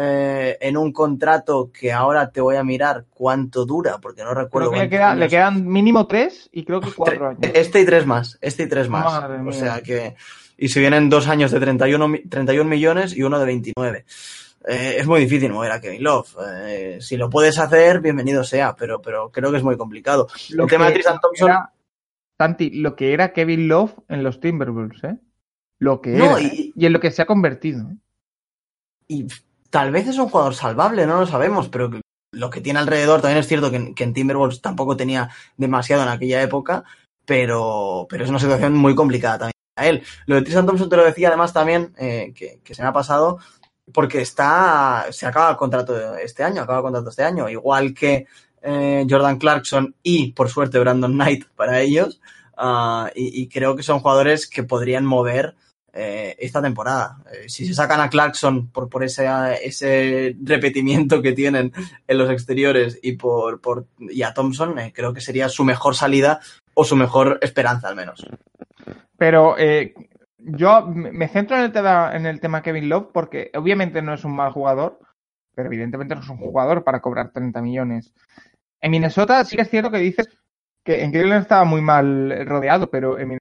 En un contrato que ahora te voy a mirar cuánto dura, porque no recuerdo. le, quedan mínimo tres y creo que cuatro años. Este y tres más, este y tres más. o sea que. Y si vienen dos años de 31, 31 millones y uno de 29. Eh, es muy difícil mover a Kevin Love. Eh, si lo puedes hacer, bienvenido sea, pero, pero creo que es muy complicado. Lo El tema de Tristan Thompson. Santi, lo que era Kevin Love en los Timberwolves, ¿eh? Lo que era. ¿eh? Y, en lo que se ha convertido. Y tal vez es un jugador salvable, no lo sabemos, pero lo que tiene alrededor también es cierto que, en Timberwolves tampoco tenía demasiado en aquella época, pero, pero es una situación muy complicada también a él. Lo de Tristan Thompson te lo decía además también, que, que, se me ha pasado, porque está, se acaba el contrato este año, acaba el contrato este año, igual que eh, Jordan Clarkson y, por suerte, Brandon Knight para ellos. Ah, y, creo que son jugadores que podrían mover eh, esta temporada. Eh, si se sacan a Clarkson por, por ese, ese repetimiento que tienen en los exteriores y, por, por, y a Thompson, creo que sería su mejor salida o su mejor esperanza al menos. Pero yo me centro en el, tema, en el tema Kevin Love porque obviamente no es un mal jugador, pero evidentemente no es un jugador para cobrar 30 millones. En Minnesota sí que es cierto que dices que en Cleveland estaba muy mal rodeado, pero en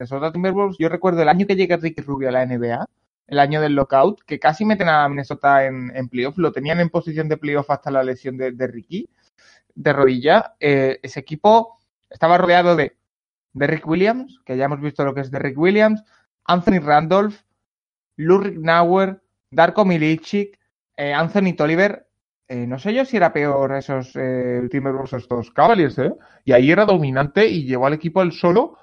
Minnesota Timberwolves yo recuerdo el año que llega Ricky Rubio a la NBA, el año del lockout, que casi meten a Minnesota en, en playoff, lo tenían en posición de playoff hasta la lesión de, Ricky, de rodilla. Eh, ese equipo estaba rodeado de Derrick Williams, que ya hemos visto lo que es Derrick Williams, Anthony Randolph, Lurik Nauer, Darko Milicic, eh, Anthony Tolliver. Eh, no sé yo si era peor esos Timberwolves estos Cavaliers, ¿eh? Y ahí era dominante y llevó al equipo él solo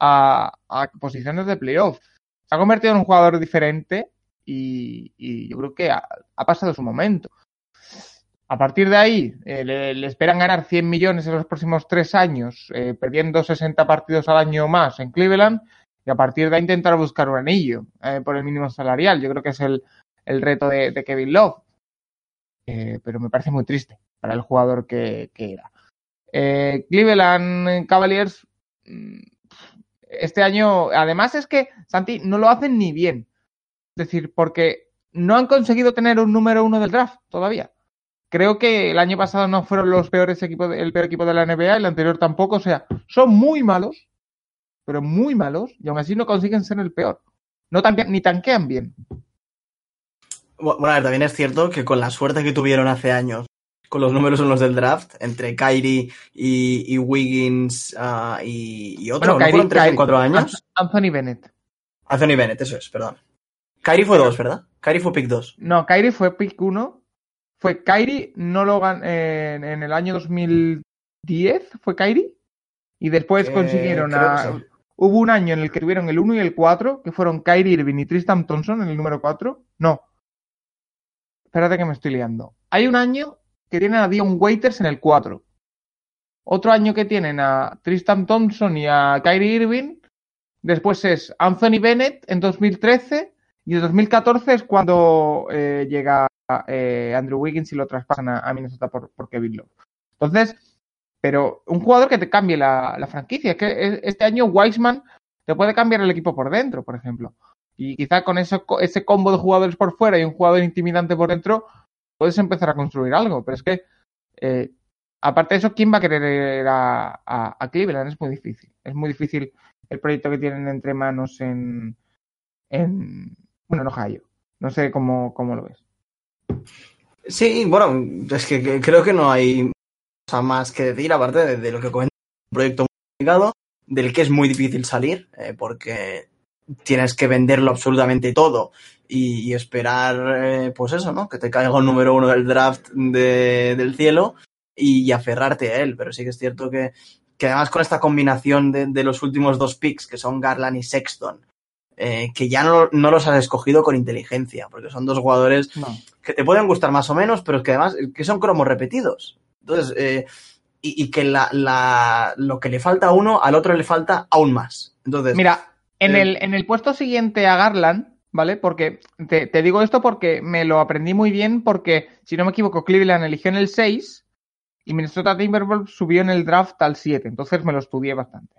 a, posiciones de playoff. Se ha convertido en un jugador diferente y, yo creo que ha, pasado su momento. A partir de ahí, le, le, esperan ganar 100 millones en los próximos tres años, perdiendo 60 partidos al año más en Cleveland y a partir de ahí intentar buscar un anillo eh, por el mínimo salarial. Yo creo que es el, reto de, Kevin Love. Eh, pero me parece muy triste para el jugador que, era. Eh, Cleveland Cavaliers, mm, este año, además es que, Santi, no lo hacen ni bien. Es decir, porque no han conseguido tener un número uno del draft todavía. Creo que el año pasado no fueron los peores equipos, el peor equipo de la NBA, el anterior tampoco. O sea, son muy malos, pero muy malos, y aún así no consiguen ser el peor. No tan, ni tanquean bien. Bueno, a ver, también es cierto que con la suerte que tuvieron hace años, con los números en los del draft, entre Kyrie y, y Wiggins uh, y, y, otro, bueno, ¿no en cuatro años? Anthony Bennett. Anthony Bennett, eso es, perdón. Kyrie fue dos, ¿verdad? Kyrie fue pick dos. No, Kyrie fue pick uno. Fue Kyrie, no lo gan eh, en el año 2010, fue Kyrie. Y después Eh, consiguieron a. sí. Hubo un año en el que tuvieron el 1 y el 4, que fueron Kyrie Irving y Tristan Thompson en el número 4. No. Espérate que me estoy liando. Hay un año que tienen a Dion Waiters en el 4. Otro año que tienen a Tristan Thompson y a Kyrie Irving. Después es Anthony Bennett en 2013. Y en 2014 es cuando eh, llega eh, Andrew Wiggins y lo traspasan a, Minnesota por, Kevin Love. Entonces, pero un jugador que te cambie la, franquicia. Es que este año Wiseman te puede cambiar el equipo por dentro, por ejemplo. Y quizá con ese, ese combo de jugadores por fuera y un jugador intimidante por dentro, puedes empezar a construir algo. Pero es que, eh, aparte de eso, ¿quién va a querer a, a, a, Cleveland? Es muy difícil. Es muy difícil el proyecto que tienen entre manos en, en bueno, en Ohio. No sé cómo, cómo lo ves. Sí, bueno, es que, creo que no hay cosa más que decir, aparte de, de lo que comenta un proyecto muy complicado, del que es muy difícil salir, eh, porque tienes que venderlo absolutamente todo y, y esperar, eh, pues eso, ¿no? Que te caiga el número uno del draft de, del cielo y, y, aferrarte a él. Pero sí que es cierto que, que además con esta combinación de, de, los últimos dos picks, que son Garland y Sexton, eh, que ya no, no, los has escogido con inteligencia, porque son dos jugadores no. que te pueden gustar más o menos, pero que además que son cromos repetidos. Entonces, eh, y, y, que la, la, lo que le falta a uno, al otro le falta aún más. Entonces, mira, en, eh, el, en el puesto siguiente a Garland, ¿vale? Porque te, te, digo esto porque me lo aprendí muy bien, porque si no me equivoco, Cleveland eligió en el 6 y Minnesota Timberwolves subió en el draft al 7, entonces me lo estudié bastante.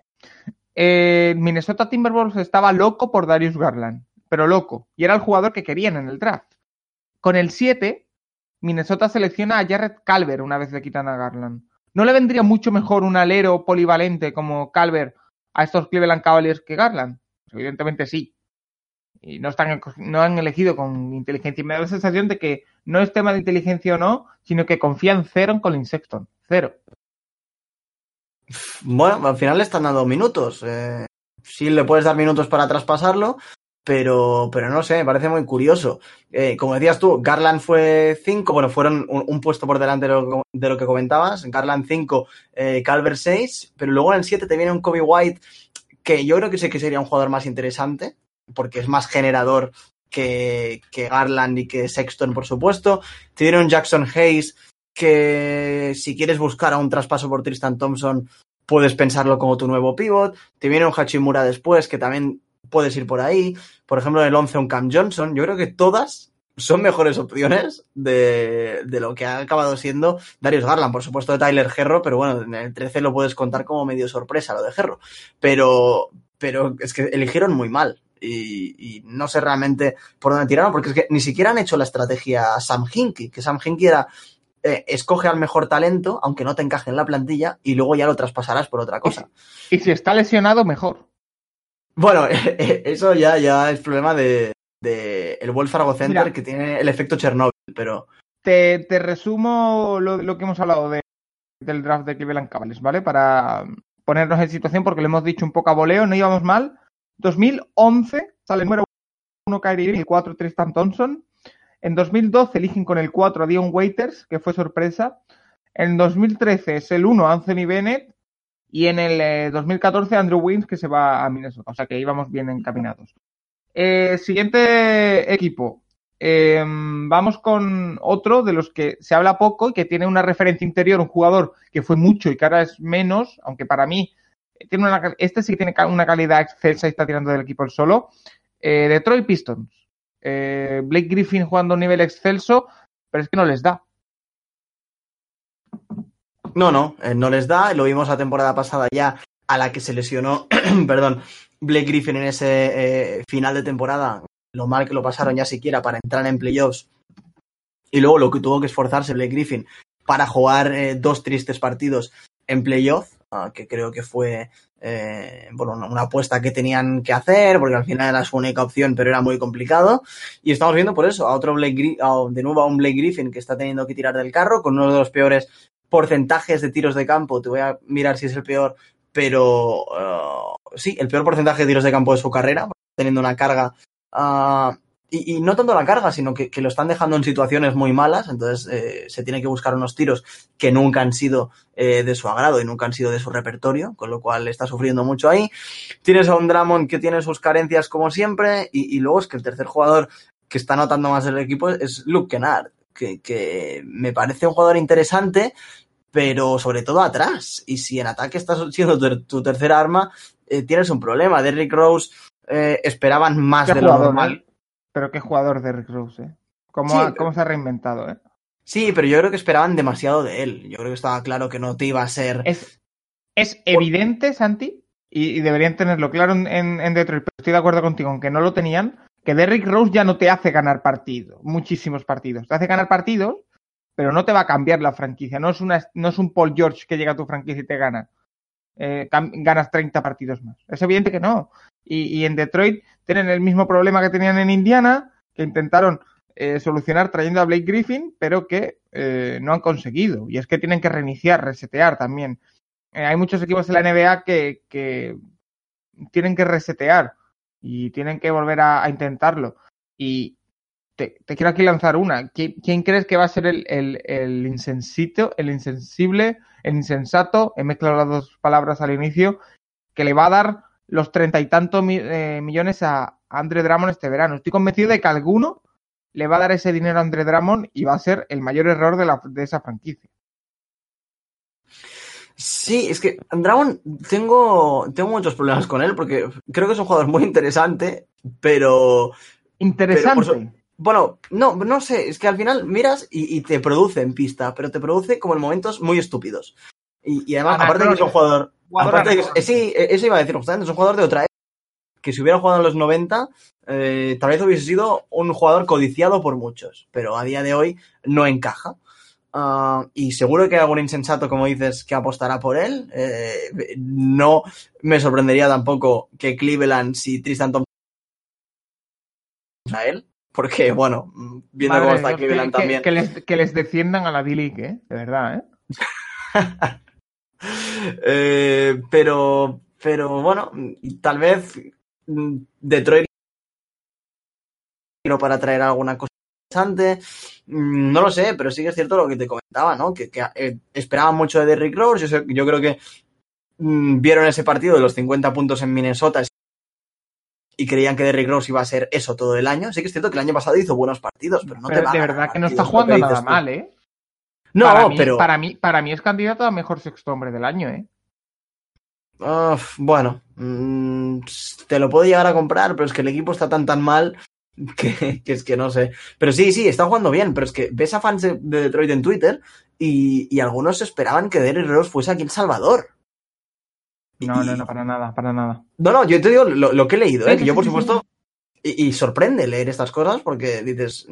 Eh, Minnesota Timberwolves estaba loco por Darius Garland, pero loco, y era el jugador que querían en el draft. Con el 7, Minnesota selecciona a Jarrett Calver una vez le quitan a Garland. ¿No le vendría mucho mejor un alero polivalente como Calver a estos Cleveland Cavaliers que Garland? Pues evidentemente sí. Y no, están, no han elegido con inteligencia. Y me da la sensación de que no es tema de inteligencia o no, sino que confían cero en Colin Sexton. Cero. Bueno, al final le están dando minutos. Eh, sí le puedes dar minutos para traspasarlo, pero, pero no sé, me parece muy curioso. Eh, como decías tú, Garland fue 5, bueno, fueron un, puesto por delante de lo, de lo que comentabas. Garland 5, eh, Calvert 6, pero luego en el 7 te viene un Kobe White que yo creo que sé que sería un jugador más interesante, porque es más generador que, que Garland y que Sexton, por supuesto. Te un Jackson Hayes que si quieres buscar a un traspaso por Tristan Thompson, puedes pensarlo como tu nuevo pivot. Te viene un Hachimura después, que también puedes ir por ahí. Por ejemplo, en el 11 un Cam Johnson. Yo creo que todas son mejores opciones de, de, lo que ha acabado siendo Darius Garland. Por supuesto, de Tyler Herro, pero bueno, en el 13 lo puedes contar como medio sorpresa lo de Herro. Pero, pero es que eligieron muy mal. Y, y, no sé realmente por dónde tiraron, porque es que ni siquiera han hecho la estrategia Sam Hinkie, que Sam Hinkie era eh, escoge al mejor talento, aunque no te encaje en la plantilla, y luego ya lo traspasarás por otra cosa. Y, si está lesionado, mejor. Bueno, <laughs> eso ya, ya es problema de, de el Fargo Center, Mira, que tiene el efecto Chernobyl, pero... Te, te resumo lo, lo, que hemos hablado de, del draft de Cleveland Cavaliers, ¿vale? Para ponernos en situación, porque le hemos dicho un poco a voleo, no íbamos mal. 2011 sale el número 1 Kyrie Irving, el 4 Tristan Thompson. En 2012 eligen con el 4 a Dion Waiters, que fue sorpresa. En 2013 es el 1 Anthony Bennett. Y en el eh, 2014 Andrew Wiggins, que se va a Minnesota. O sea que íbamos bien encaminados. Eh, siguiente equipo. Eh, vamos con otro de los que se habla poco y que tiene una referencia interior, un jugador que fue mucho y que ahora es menos, aunque para mí tiene una, este sí que tiene una calidad excelsa y está tirando del equipo el solo. Eh, Detroit Pistons. Eh, Blake Griffin jugando a un nivel excelso, pero es que no les da. No, no, eh, no les da. Lo vimos la temporada pasada ya a la que se lesionó, <clears throat> perdón, Blake Griffin en ese final de temporada. Lo mal que lo pasaron ya siquiera para entrar en playoffs. Y luego lo que tuvo que esforzarse Blake Griffin para jugar dos tristes partidos en playoff, uh, que creo que fue eh, bueno, una apuesta que tenían que hacer, porque al final era su única opción, pero era muy complicado. Y estamos viendo por eso a otro Blake Griffin, de nuevo a un Blake Griffin que está teniendo que tirar del carro con uno de los peores porcentajes de tiros de campo. Te voy a mirar si es el peor, pero uh, sí, el peor porcentaje de tiros de campo de su carrera, teniendo una carga uh, y, y, no tanto la carga, sino que, que, lo están dejando en situaciones muy malas, entonces eh, se tiene que buscar unos tiros que nunca han sido eh, de su agrado y nunca han sido de su repertorio, con lo cual está sufriendo mucho ahí. Tienes a un Drummond que tiene sus carencias como siempre, y, y luego es que el tercer jugador que está notando más el equipo es Luke Kennard, que, que me parece un jugador interesante, pero sobre todo atrás. Y si en ataque estás siendo tu, tu tercera arma, eh, tienes un problema. Derrick Rose eh, esperaban más de lo normal. Pero qué jugador de Rick Rose, ¿eh? ¿Cómo, sí, ha, ¿Cómo, se ha reinventado, eh? Sí, pero yo creo que esperaban demasiado de él. Yo creo que estaba claro que no te iba a ser. Es, es evidente, Santi, y, y, deberían tenerlo claro en, en, Detroit, pero estoy de acuerdo contigo, aunque no lo tenían, que Derrick Rose ya no te hace ganar partidos, muchísimos partidos. Te hace ganar partidos, pero no te va a cambiar la franquicia. No es, una, no es un Paul George que llega a tu franquicia y te gana. Eh, ganas 30 partidos más. Es evidente que no. Y, y, en Detroit tienen el mismo problema que tenían en Indiana, que intentaron eh, solucionar trayendo a Blake Griffin, pero que eh, no han conseguido. Y es que tienen que reiniciar, resetear también. Eh, hay muchos equipos en la NBA que, que, tienen que resetear y tienen que volver a, intentarlo. Y te, quiero aquí lanzar una. ¿Quién, crees que va a ser el, el, el, insensito, el insensible, el insensato? He mezclado las dos palabras al inicio, que le va a dar los treinta y tantos mi, eh, millones a Andre Drummond este verano. Estoy convencido de que alguno le va a dar ese dinero a Andre Drummond y va a ser el mayor error de, la, de esa franquicia. Sí, es que Drummond tengo, tengo muchos problemas con él porque creo que es un jugador muy interesante, pero... Interesante. Pero por, bueno, no, no sé, es que al final miras y, y, te produce en pista, pero te produce como en momentos muy estúpidos. Y, y además, aparte de que es un jugador Aparte sí, eso iba a decir justamente, es un jugador de otra época. Que si hubiera jugado en los 90, eh, tal vez hubiese sido un jugador codiciado por muchos, pero a día de hoy no encaja. Uh, y seguro que hay algún insensato, como dices, que apostará por él. Eh, no me sorprendería tampoco que Cleveland, si Tristan Thompson a él, porque bueno, viendo Madre cómo está Cleveland que, también. Que, que, les, que les desciendan a la D-League, ¿eh? De verdad, ¿eh? <laughs> eh, pero, pero bueno, tal vez Detroit para traer alguna cosa interesante. No lo sé, pero sí que es cierto lo que te comentaba, ¿no? Que, que eh, esperaban mucho de Derrick Rose. Yo, yo creo que mmm, vieron ese partido de los 50 puntos en Minnesota y creían que Derrick Rose iba a ser eso todo el año. Sí que es cierto que el año pasado hizo buenos partidos, pero no pero te va De verdad que no está jugando nada tú. mal, ¿eh? No, para mí, pero. Para mí, para mí es candidato a mejor sexto hombre del año, ¿eh? Uh, bueno, mmm, te lo puedo llegar a comprar, pero es que el equipo está tan tan mal <laughs> que, que, es que no sé. Pero sí, sí, está jugando bien, pero es que ves a fans de, de Detroit en Twitter y, y, algunos esperaban que Derrick Rose fuese aquí en Salvador. No, y... no, no, para nada, para nada. No, no, yo te digo lo, lo que he leído, ¿eh? que yo por supuesto... Y, y, sorprende leer estas cosas porque dices,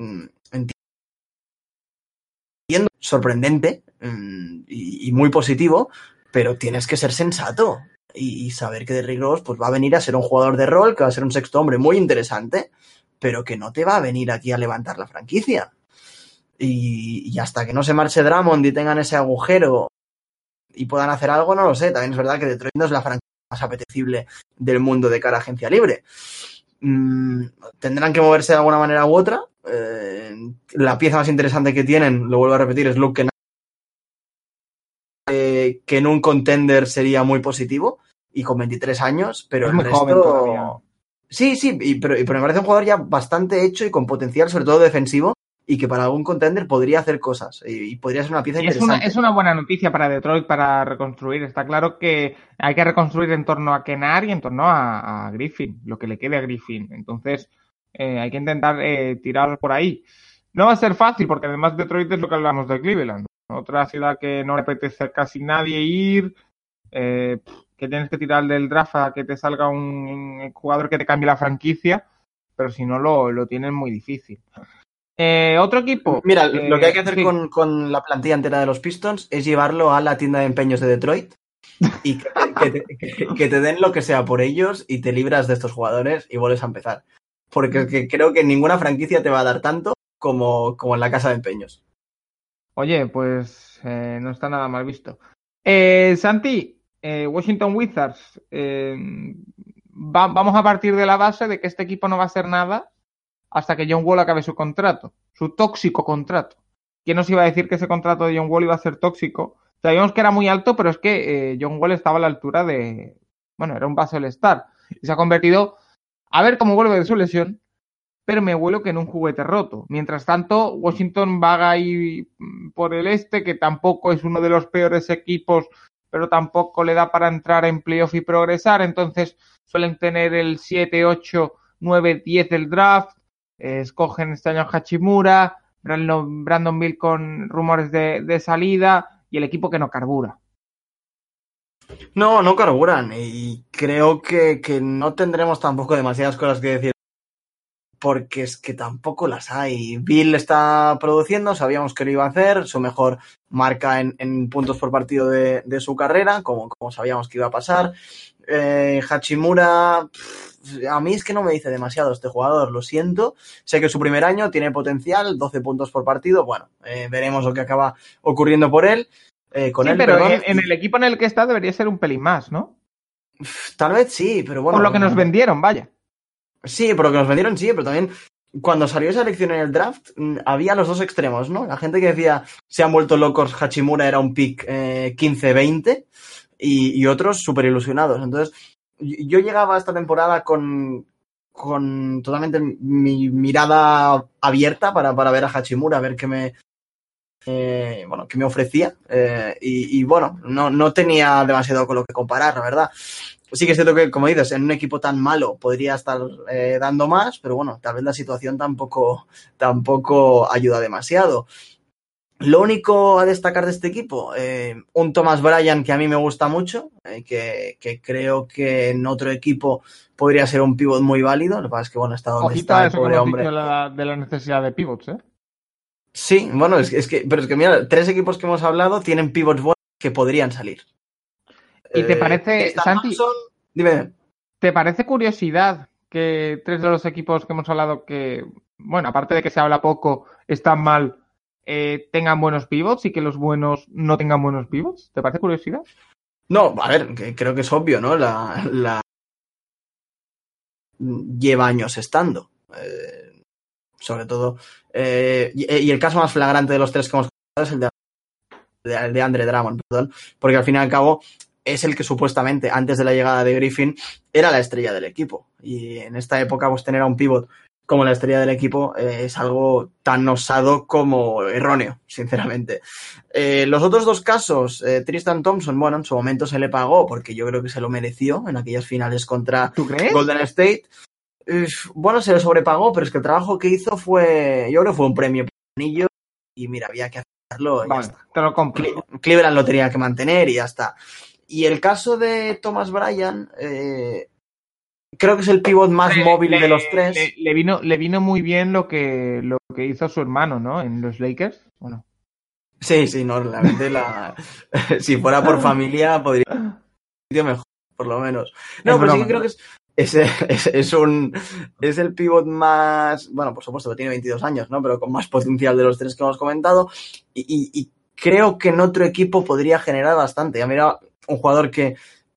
sorprendente mmm, y, muy positivo, pero tienes que ser sensato y, saber que Derrick Rose pues, va a venir a ser un jugador de rol, que va a ser un sexto hombre muy interesante, pero que no te va a venir aquí a levantar la franquicia. Y, y hasta que no se marche Drummond y tengan ese agujero y puedan hacer algo, no lo sé. También es verdad que Detroit no es la franquicia más apetecible del mundo de cara a agencia libre. Mm, tendrán que moverse de alguna manera u otra. Eh, la pieza más interesante que tienen, lo vuelvo a repetir, es Luke Kennard eh, que en un contender sería muy positivo y con 23 años, pero es el muy resto... joven todavía. Sí, sí, y, pero, y, pero, me parece un jugador ya bastante hecho y con potencial, sobre todo defensivo, y que para algún contender podría hacer cosas y, y podría ser una pieza es, interesante. una, es una buena noticia para Detroit para reconstruir. Está claro que hay que reconstruir en torno a Kenar y en torno a, a Griffin, lo que le quede a Griffin. Entonces, eh, hay que intentar eh, tirar por ahí. No va a ser fácil, porque además Detroit es lo que hablamos de Cleveland. Otra ciudad que no le apetece casi nadie ir, eh, que tienes que tirar del draft a que te salga un, un jugador que te cambie la franquicia, pero si no lo, lo tienen muy difícil. Eh, otro equipo. Mira, eh, lo que hay que hacer sí. con, con la plantilla entera de los Pistons es llevarlo a la tienda de empeños de Detroit <laughs> y que, que te, que- que te den lo que sea por ellos y te libras de estos jugadores y vuelves a empezar. Porque creo que ninguna franquicia te va a dar tanto como, en la casa de empeños. Oye, pues eh, no está nada mal visto. Eh, Santi, eh, Washington Wizards, eh, va- vamos a partir de la base de que este equipo no va a hacer nada hasta que John Wall acabe su contrato, su tóxico contrato. ¿Quién nos iba a decir que ese contrato de John Wall iba a ser tóxico? Sabíamos que era muy alto, pero es que eh, John Wall estaba a la altura de, bueno, era un base del Star y se ha convertido, a ver cómo vuelve de su lesión, pero me huelo que en un juguete roto. Mientras tanto, Washington vaga ahí mm, por el este, que tampoco es uno de los peores equipos, pero tampoco le da para entrar en playoff y progresar. Entonces suelen tener el 7, 8, 9, 10 del draft. Escogen este año Hachimura, Brandon, Brandon Bill con rumores de, de salida y el equipo que no carbura. No, no carburan y creo que, no tendremos tampoco demasiadas cosas que decir porque es que tampoco las hay. Bill está produciendo, sabíamos que lo iba a hacer, su mejor marca en, puntos por partido de, su carrera, como, sabíamos que iba a pasar. Eh, Hachimura, a mí es que no me dice demasiado este jugador, lo siento. Sé que su primer año tiene potencial, 12 puntos por partido. Bueno, eh, veremos lo que acaba ocurriendo por él. Eh, con Sí, él, pero perdón. en, en el equipo en el que está debería ser un pelín más, ¿no? Tal vez sí, pero bueno. Por lo que nos vendieron, vaya. Sí, por lo que nos vendieron, sí, pero también cuando salió esa elección en el draft, mm, había los dos extremos, ¿no? La gente que decía se han vuelto locos, Hachimura era un pick eh, 15-20 y, y otros súper ilusionados. Entonces, yo llegaba a esta temporada con, con totalmente mi mirada abierta para, para ver a Hachimura, a ver qué me, eh, bueno, qué me ofrecía. eh, y, y bueno, no, no tenía demasiado con lo que comparar, la verdad. Sí que es cierto que, como dices, en un equipo tan malo podría estar eh, dando más, pero bueno, tal vez la situación tampoco, tampoco ayuda demasiado. Lo único a destacar de este equipo, eh, un Thomas Bryan que a mí me gusta mucho, que, que creo que en otro equipo podría ser un pivot muy válido. Lo que pasa es que, bueno, está donde está el que pobre hombre. dicho de la, de la necesidad de pivots, ¿eh? Sí, bueno, es, que- es que, pero es que mira, tres equipos que hemos hablado tienen pivots buenos que podrían salir. ¿Y te Eh, parece, Santi? Thompson- Dime. ¿Te parece curiosidad que tres de los equipos que hemos hablado que, bueno, aparte de que se habla poco, están mal, eh, tengan buenos pivots y que los buenos no tengan buenos pivots? ¿Te parece curiosidad? No, a ver, que creo que es obvio, ¿no? La, la... lleva años estando. Eh, sobre todo. eh, y, y el caso más flagrante de los tres que hemos comentado es el de, de, de Andre Drummond, perdón, porque al fin y al cabo es el que supuestamente antes de la llegada de Griffin era la estrella del equipo. Y en esta época, pues tener a un pivot como la estrella del equipo eh, es algo tan osado como erróneo, sinceramente. Eh, los otros dos casos, eh, Tristan Thompson, bueno, en su momento se le pagó porque yo creo que se lo mereció en aquellas finales contra ¿Tú crees? Golden State. Bueno, se le sobrepagó, pero es que el trabajo que hizo fue, yo creo que fue un premio anillo y mira, había que hacerlo y ya Vale, está. te lo. Cle- Cleveland lo tenía que mantener y ya está. Y el caso de Thomas Bryan, eh, creo que es el pivot más Le- móvil le- de los tres. Le, le vino, le vino muy bien lo que, lo que hizo su hermano, ¿no? En los Lakers. Bueno, Sí, sí, no, realmente la... <laughs> si fuera por <laughs> familia podría ser mejor, por lo menos. No, Es pero sí que creo que es, es, <laughs> es, es un es el pivot más, bueno, por supuesto que tiene 22 años, ¿no? Pero con más potencial de los tres que hemos comentado y, y- y creo que en otro equipo podría generar bastante. Ya mira, un jugador que,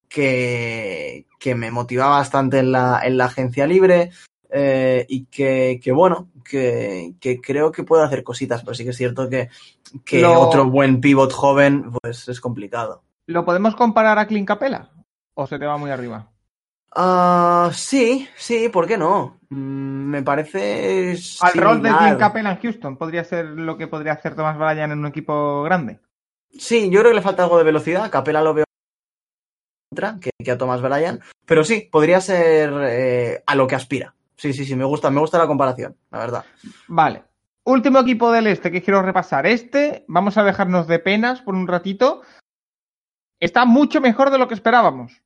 que, que me motivaba bastante en la, en la agencia libre eh, y que, que bueno, que, que creo que puede hacer cositas, pero sí que es cierto que, que Lo- otro buen pivot joven, pues es complicado. ¿Lo podemos comparar a Clint Capela? ¿O se te va muy arriba? Ah, sí, sí, ¿por qué no? Mm, me parece. Al rol de. Jim Capela en Houston podría ser lo que podría hacer Thomas Bryan en un equipo grande. Sí, yo creo que le falta algo de velocidad. Capela lo veo contra que, que a Thomas Bryan. Pero sí, podría ser eh, a lo que aspira. Sí, sí, sí, me gusta, me gusta la comparación, la verdad. Vale. Último equipo del este que quiero repasar. Este, vamos a dejarnos de penas por un ratito. Está mucho mejor de lo que esperábamos.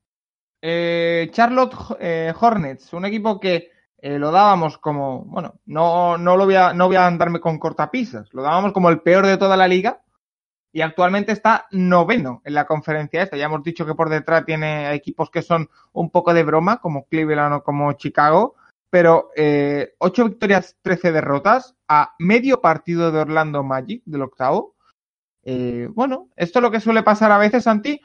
Eh, Charlotte eh, Hornets, un equipo que eh, lo dábamos como, bueno, no, no lo voy a, no voy a andarme con cortapisas, lo dábamos como el peor de toda la liga y actualmente está noveno en la conferencia esta. Ya hemos dicho que por detrás tiene equipos que son un poco de broma, como Cleveland o como Chicago, pero eh, 8 victorias, 13 derrotas a medio partido de Orlando Magic del octavo. Bueno, esto es lo que suele pasar a veces, Santi,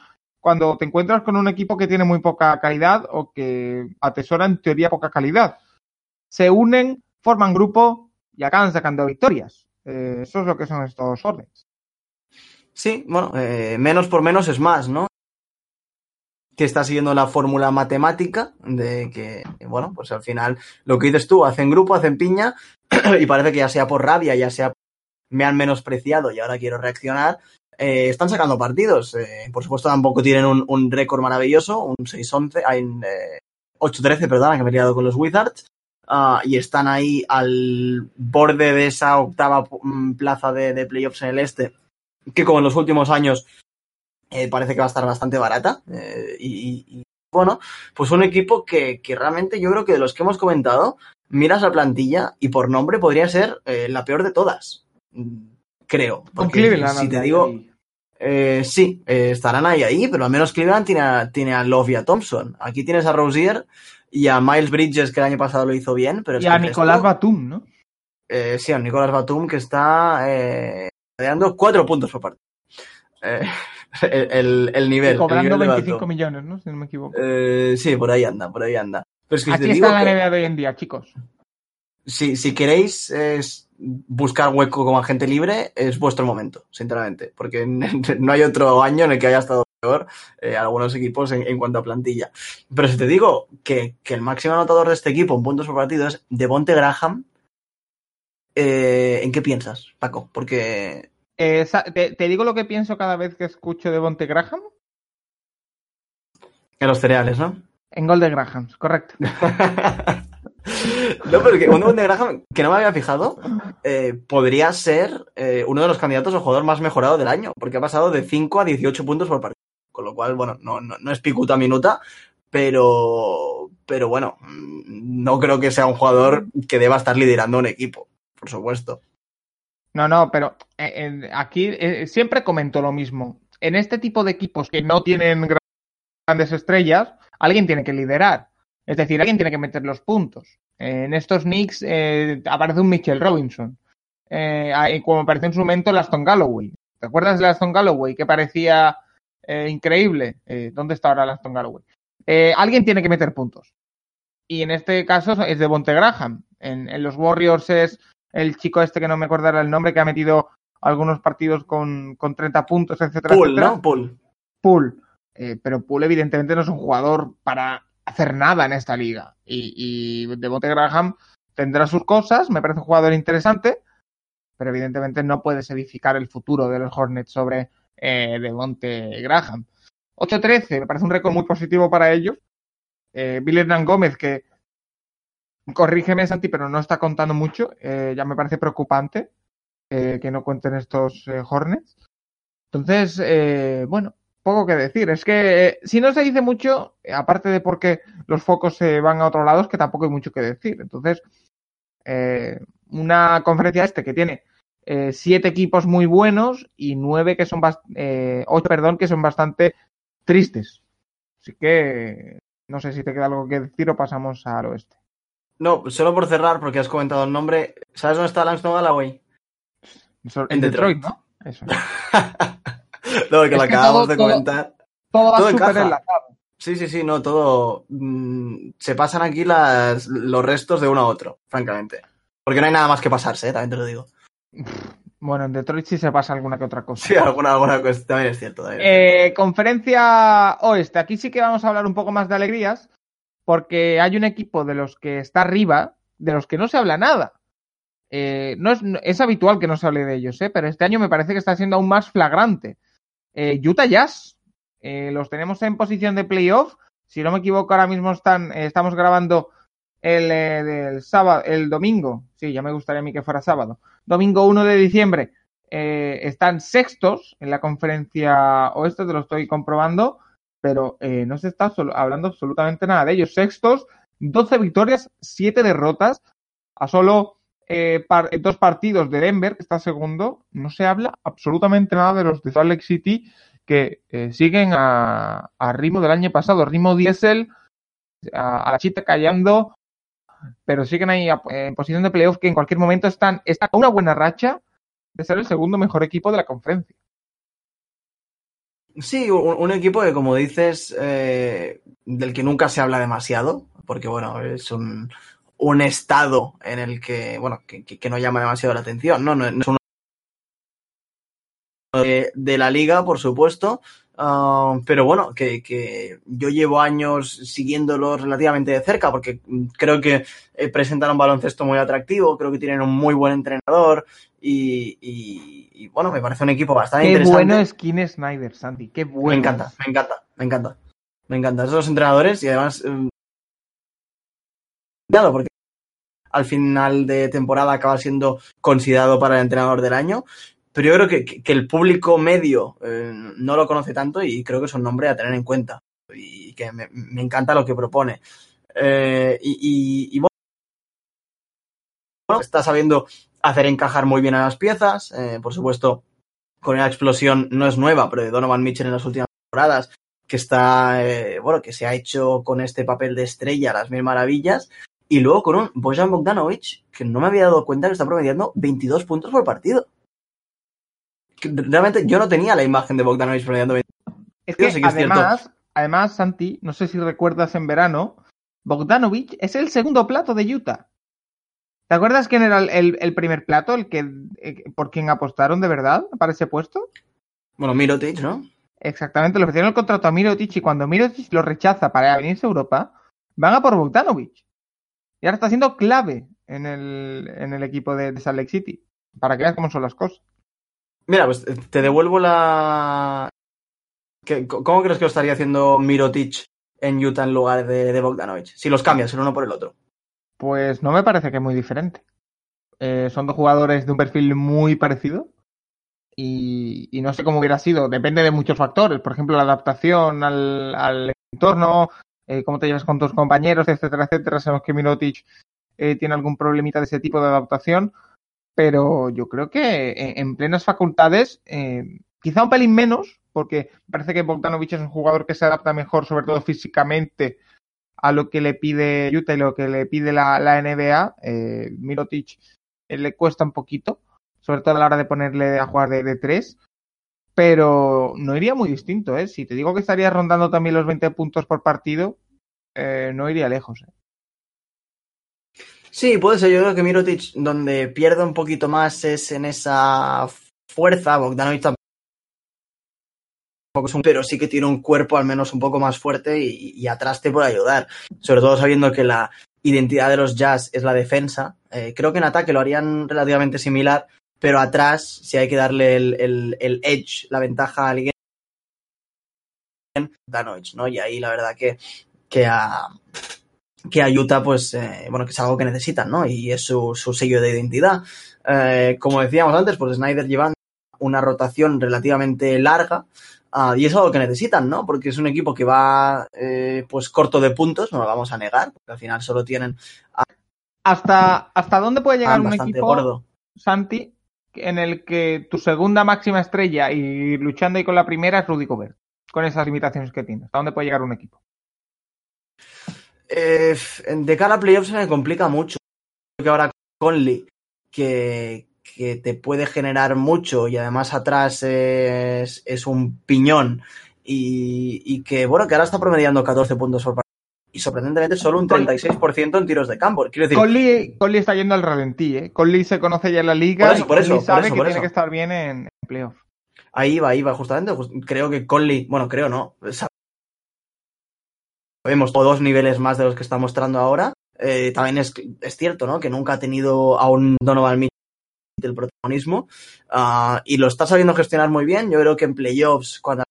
cuando te encuentras con un equipo que tiene muy poca calidad o que atesora en teoría poca calidad. Se unen, forman grupo y acaban sacando victorias. Eh, eso es lo que son estos Hornets. Sí, bueno, eh, menos por menos es más, ¿no? Que está siguiendo la fórmula matemática de que, bueno, pues al final lo que dices tú, hacen grupo, hacen piña <clears throat> y parece que ya sea por rabia, ya sea me han menospreciado y ahora quiero reaccionar, eh, están sacando partidos. Eh, por supuesto, tampoco tienen un, récord maravilloso, un 6-11, hay eh, 8-13, perdón, que me he liado con los Wizards. Uh, y están ahí al borde de esa octava mm, plaza de, playoffs en el este, que como en los últimos años eh, parece que va a estar bastante barata. Y, bueno, pues un equipo que, realmente yo creo que de los que hemos comentado, miras la plantilla y por nombre podría ser la peor de todas. Creo. Con Cleveland. Si te digo. Eh, sí, eh, estarán ahí, ahí, pero al menos Cleveland tiene a, tiene a Love y a Thompson. Aquí tienes a Rosier y a Miles Bridges, que el año pasado lo hizo bien. Pero y a Nicolás Batum, ¿no? Eh, sí, a Nicolás Batum, que está dando cuatro puntos por parte. Eh, <laughs> el, el, el, nivel. Y cobrando el nivel 25 millones, ¿no? Si no me equivoco. Sí, por ahí anda, por ahí anda. Pero es que Aquí está la NBA de hoy en día, chicos. Si, si queréis es buscar hueco como agente libre, es vuestro momento, sinceramente. Porque no hay otro año en el que haya estado peor eh, algunos equipos en, en, cuanto a plantilla. Pero si te digo que, que, el máximo anotador de este equipo en puntos por partido es Devonte Graham, eh, ¿en qué piensas, Paco? Porque. Eh, te, te, digo lo que pienso cada vez que escucho Devonte Graham. En los cereales, ¿no? En Golden Graham, correcto. <laughs> No, pero que un de Graham, que no me había fijado, eh, podría ser eh, uno de los candidatos al jugador más mejorado del año, porque ha pasado de 5 a 18 puntos por partido. Con lo cual, bueno, no, no, no es picuta minuta, pero, pero bueno, no creo que sea un jugador que deba estar liderando un equipo, por supuesto. No, no, pero eh, aquí siempre comento lo mismo. En este tipo de equipos que no tienen grandes estrellas, alguien tiene que liderar. Es decir, alguien tiene que meter los puntos. Eh, en estos Knicks eh, aparece un Mitchell Robinson. Eh, como apareció en su momento el Aston Galloway. ¿Te acuerdas del Aston Galloway que parecía eh, increíble? ¿Dónde está ahora el Aston Galloway? alguien tiene que meter puntos. Y en este caso es de Bonte Graham. En, en, los Warriors es el chico este que no me acordará el nombre, que ha metido algunos partidos con, con 30 puntos, etcétera. Pool, etcétera. ¿no? Pool. Pool. Pero Pool evidentemente no es un jugador para hacer nada en esta liga. Y, y Devonte Graham tendrá sus cosas, me parece un jugador interesante, pero evidentemente no puedes edificar el futuro de los Hornets sobre eh, Devonte Graham. 8-13, me parece un récord muy positivo para ellos. Eh, Bill Hernán Gómez, que corrígeme, Santi, pero no está contando mucho, eh, ya me parece preocupante eh, que no cuenten estos eh, Hornets. Entonces, eh, bueno, poco que decir. Es que eh, si no se dice mucho, aparte de porque los focos se van a otro lado, es que tampoco hay mucho que decir. Entonces, eh, una conferencia este que tiene eh, siete equipos muy buenos y nueve que son eh, ocho, perdón, que son bastante tristes. Así que no sé si te queda algo que decir o pasamos al oeste. No, solo por cerrar, porque has comentado el nombre. ¿Sabes dónde está Langston Galloway? En, en Detroit, Detroit, ¿no? Eso. <laughs> <laughs> no, que es lo que acabamos todo, de comentar. Todo, todo va súper enlazado. Sí, sí, sí, no, todo. Mmm, se pasan aquí las, los restos de uno a otro, francamente. Porque no hay nada más que pasarse, ¿eh? también te lo digo. Bueno, en Detroit sí se pasa alguna que otra cosa. Sí, alguna, alguna cosa, también es cierto. También es eh, conferencia Oeste, aquí sí que vamos a hablar un poco más de alegrías. porque hay un equipo de los que está arriba, de los que no se habla nada. Eh, no es, es, habitual que no se hable de ellos, ¿eh? pero este año me parece que está siendo aún más flagrante. Eh, Utah Jazz, eh, los tenemos en posición de playoff. Si no me equivoco, ahora mismo están, eh, estamos grabando el, sábado, el domingo. Sí, ya me gustaría a mí que fuera sábado. Domingo 1 de diciembre. Están sextos en la conferencia oeste, te lo estoy comprobando, pero no se está hablando absolutamente nada de ellos. Sextos, 12 victorias, 7 derrotas, a solo eh, par dos partidos de Denver, que está segundo, no se habla absolutamente nada de los de Salt Lake City que eh, siguen a, a, ritmo del año pasado, ritmo diésel, a, la chita callando, pero siguen ahí en posición de playoff que en cualquier momento están, a una buena racha de ser el segundo mejor equipo de la conferencia. Sí, un, equipo que, como dices, eh, del que nunca se habla demasiado, porque bueno, es un, un estado en el que, bueno, que, que, no llama demasiado la atención, ¿no? No, no es uno de, de, la liga, por supuesto, uh, pero bueno, que, que, yo llevo años siguiéndolo relativamente de cerca porque creo que eh, presentan un baloncesto muy atractivo, creo que tienen un muy buen entrenador y, y, y bueno, me parece un equipo bastante qué interesante. Qué bueno es Kim Snyder, Santi, qué bueno. Me encanta, me encanta, me encanta. Me encantan esos entrenadores y además... Um, porque al final de temporada acaba siendo considerado para el entrenador del año. Pero yo creo que, que, el público medio eh, no lo conoce tanto y creo que es un nombre a tener en cuenta. Y que me, encanta lo que propone. Eh, y, bueno, está sabiendo hacer encajar muy bien a las piezas. Eh, por supuesto, con una explosión no es nueva, pero de Donovan Mitchell en las últimas temporadas, que está, bueno, que se ha hecho con este papel de estrella las mil maravillas. Y luego con un Bojan Bogdanovic, que no me había dado cuenta que está promediando 22 puntos por partido. Que realmente yo no tenía la imagen de Bogdanovic promediando 22 es que, sí que además, es además, Santi, no sé si recuerdas en verano, Bogdanovic es el segundo plato de Utah. ¿Te acuerdas quién era el, el, el primer plato, el que eh, por quien apostaron de verdad para ese puesto? Bueno, Mirotic, ¿no? Exactamente, le ofrecieron el contrato a Mirotic y cuando Mirotic lo rechaza para venirse a Europa, van a por Bogdanovic. Y ahora está siendo clave en el, en el equipo de, de Salt Lake City. Para que veas cómo son las cosas. Mira, pues te devuelvo la. ¿Cómo crees que lo estaría haciendo Mirotic en Utah en lugar de, de Bogdanovich? Si los cambias el uno por el otro. Pues no me parece que es muy diferente. Eh, son dos jugadores de un perfil muy parecido. Y, y, no sé cómo hubiera sido. Depende de muchos factores. Por ejemplo, la adaptación al, al entorno, eh, cómo te llevas con tus compañeros, etcétera, etcétera. Sabemos que Mirotic eh, tiene algún problemita de ese tipo de adaptación, pero yo creo que en, en plenas facultades, eh, quizá un pelín menos, porque parece que Bogdanovic es un jugador que se adapta mejor, sobre todo físicamente, a lo que le pide Utah y lo que le pide la, NBA. Eh, Mirotic le cuesta un poquito, sobre todo a la hora de ponerle a jugar de, de tres pero no iría muy distinto, ¿eh? Si te digo que estaría rondando también los 20 puntos por partido, eh, no iría lejos, ¿eh? Sí, puede ser. Yo creo que Mirotic, donde pierde un poquito más es en esa fuerza. Bogdanovic tampoco es un, pero sí que tiene un cuerpo al menos un poco más fuerte y, atrás te puede ayudar. Sobre todo sabiendo que la identidad de los Jazz es la defensa. Eh, creo que en ataque lo harían relativamente similar, pero atrás si hay que darle el, el, el edge, la ventaja a alguien, Danovich, ¿no? Y ahí la verdad que, que a, que a Utah, pues, eh, bueno, que es algo que necesitan, ¿no? Y es su, su sello de identidad. Eh, como decíamos antes, pues Snyder lleva una rotación relativamente larga, uh, y es algo que necesitan, ¿no? Porque es un equipo que va, eh, pues, corto de puntos, no lo vamos a negar, porque al final solo tienen... A... ¿Hasta, ¿Hasta dónde puede llegar un equipo, gordo. Santi, en el que tu segunda máxima estrella y luchando ahí con la primera es Rudy Gobert, con esas limitaciones que tienes. ¿Hasta dónde puede llegar un equipo? Eh, de cara a playoffs se me complica mucho. Creo que ahora Conley, que, que te puede generar mucho y además atrás es, es un piñón y, y, que, bueno, que ahora está promediando 14 puntos por y sorprendentemente solo un 36% en tiros de campo. Quiero decir, Conley, Conley está yendo al ralentí, ¿eh? Conley se conoce ya en la liga por eso, por eso, y sabe por eso, que por tiene que estar bien en, playoff. Ahí va, ahí va, justamente. Creo que Conley, bueno, creo no, o dos niveles más de los que está mostrando ahora. Eh, también es, es, cierto, ¿no? Que nunca ha tenido a un Donovan Mitchell el protagonismo uh, y lo está sabiendo gestionar muy bien. Yo creo que en playoffs, cuando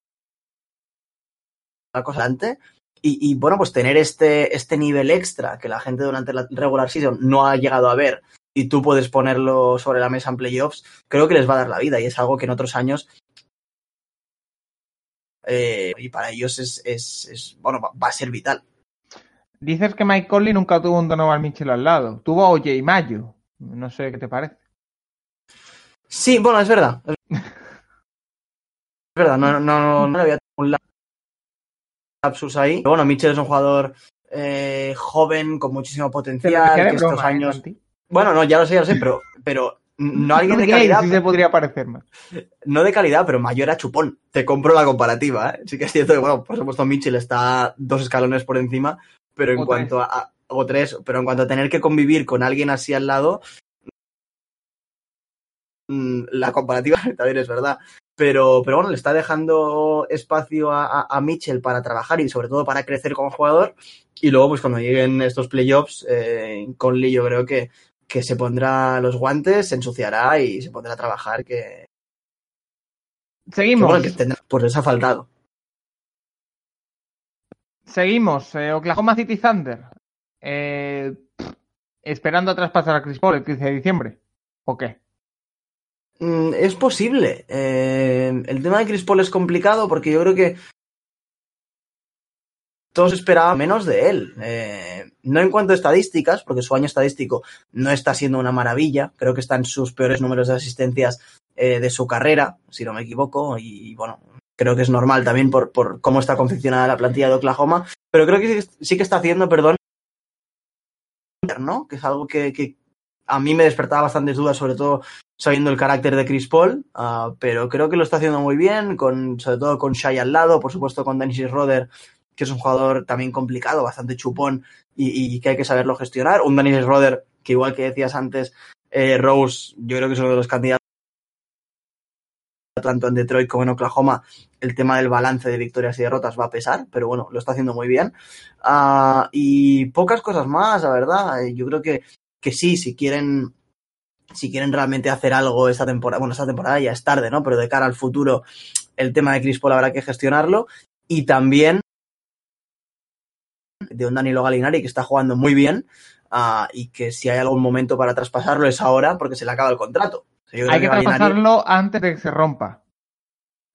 la cosa adelante, y, y, bueno, pues tener este, este nivel extra que la gente durante la regular season no ha llegado a ver y tú puedes ponerlo sobre la mesa en playoffs, creo que les va a dar la vida y es algo que en otros años eh, y para ellos es, es, es, bueno, va a ser vital. Dices que Mike Conley nunca tuvo un Donovan Mitchell al lado, tuvo a OJ Mayo, no sé qué te parece. Sí, bueno, es verdad. Es verdad, no, no, no, no había un lapsus ahí. Pero bueno, Mitchell es un jugador eh, joven, con muchísimo potencial, que estos broma, años... ¿eh, bueno, no, ya lo sé, ya lo sé, pero, pero no alguien de <laughs> calidad. Sí se podría parecer más. No de calidad, pero mayor a chupón. Te compro la comparativa, ¿eh? Sí que es cierto que, bueno, por supuesto, Mitchell está dos escalones por encima, pero en O cuanto a, a- o tres, pero en cuanto a tener que convivir con alguien así al lado, mm, la comparativa <laughs> también es verdad. Pero, pero bueno, le está dejando espacio a, a, a Mitchell para trabajar y sobre todo para crecer como jugador. Y luego, pues cuando lleguen estos playoffs, eh, Conley yo creo que, que se pondrá los guantes, se ensuciará y se pondrá a trabajar que, que, Seguimos. bueno, que tendrá- pues les ha faltado. Seguimos. eh, Oklahoma City Thunder. Eh, esperando a traspasar a Chris Paul el 15 de diciembre. ¿O qué? Mm, Es posible. Eh, el tema de Chris Paul es complicado porque yo creo que todos esperaban menos de él. Eh, no en cuanto a estadísticas, porque su año estadístico no está siendo una maravilla. Creo que está en sus peores números de asistencias eh, de su carrera, si no me equivoco. Y, bueno, creo que es normal también por, por cómo está confeccionada la plantilla de Oklahoma. Pero creo que sí, sí que está haciendo, perdón, ¿no? Que es algo que a mí me despertaba bastantes dudas, sobre todo sabiendo el carácter de Chris Paul, uh, pero creo que lo está haciendo muy bien, con, sobre todo con Shai al lado, por supuesto con Dennis Roder, que es un jugador también complicado, bastante chupón y, que hay que saberlo gestionar. Un Dennis Roder que igual que decías antes, eh, Rose, yo creo que es uno de los candidatos tanto en Detroit como en Oklahoma, el tema del balance de victorias y derrotas va a pesar, pero bueno, lo está haciendo muy bien. Uh, y pocas cosas más, la verdad. Yo creo que, que sí, si quieren si quieren realmente hacer algo esta temporada, bueno, esta temporada ya es tarde, ¿no? Pero de cara al futuro, el tema de Chris Paul habrá que gestionarlo. Y también de un Danilo Galinari que está jugando muy bien uh, y que si hay algún momento para traspasarlo es ahora porque se le acaba el contrato. O sea, hay que, que traspasarlo antes de que se rompa.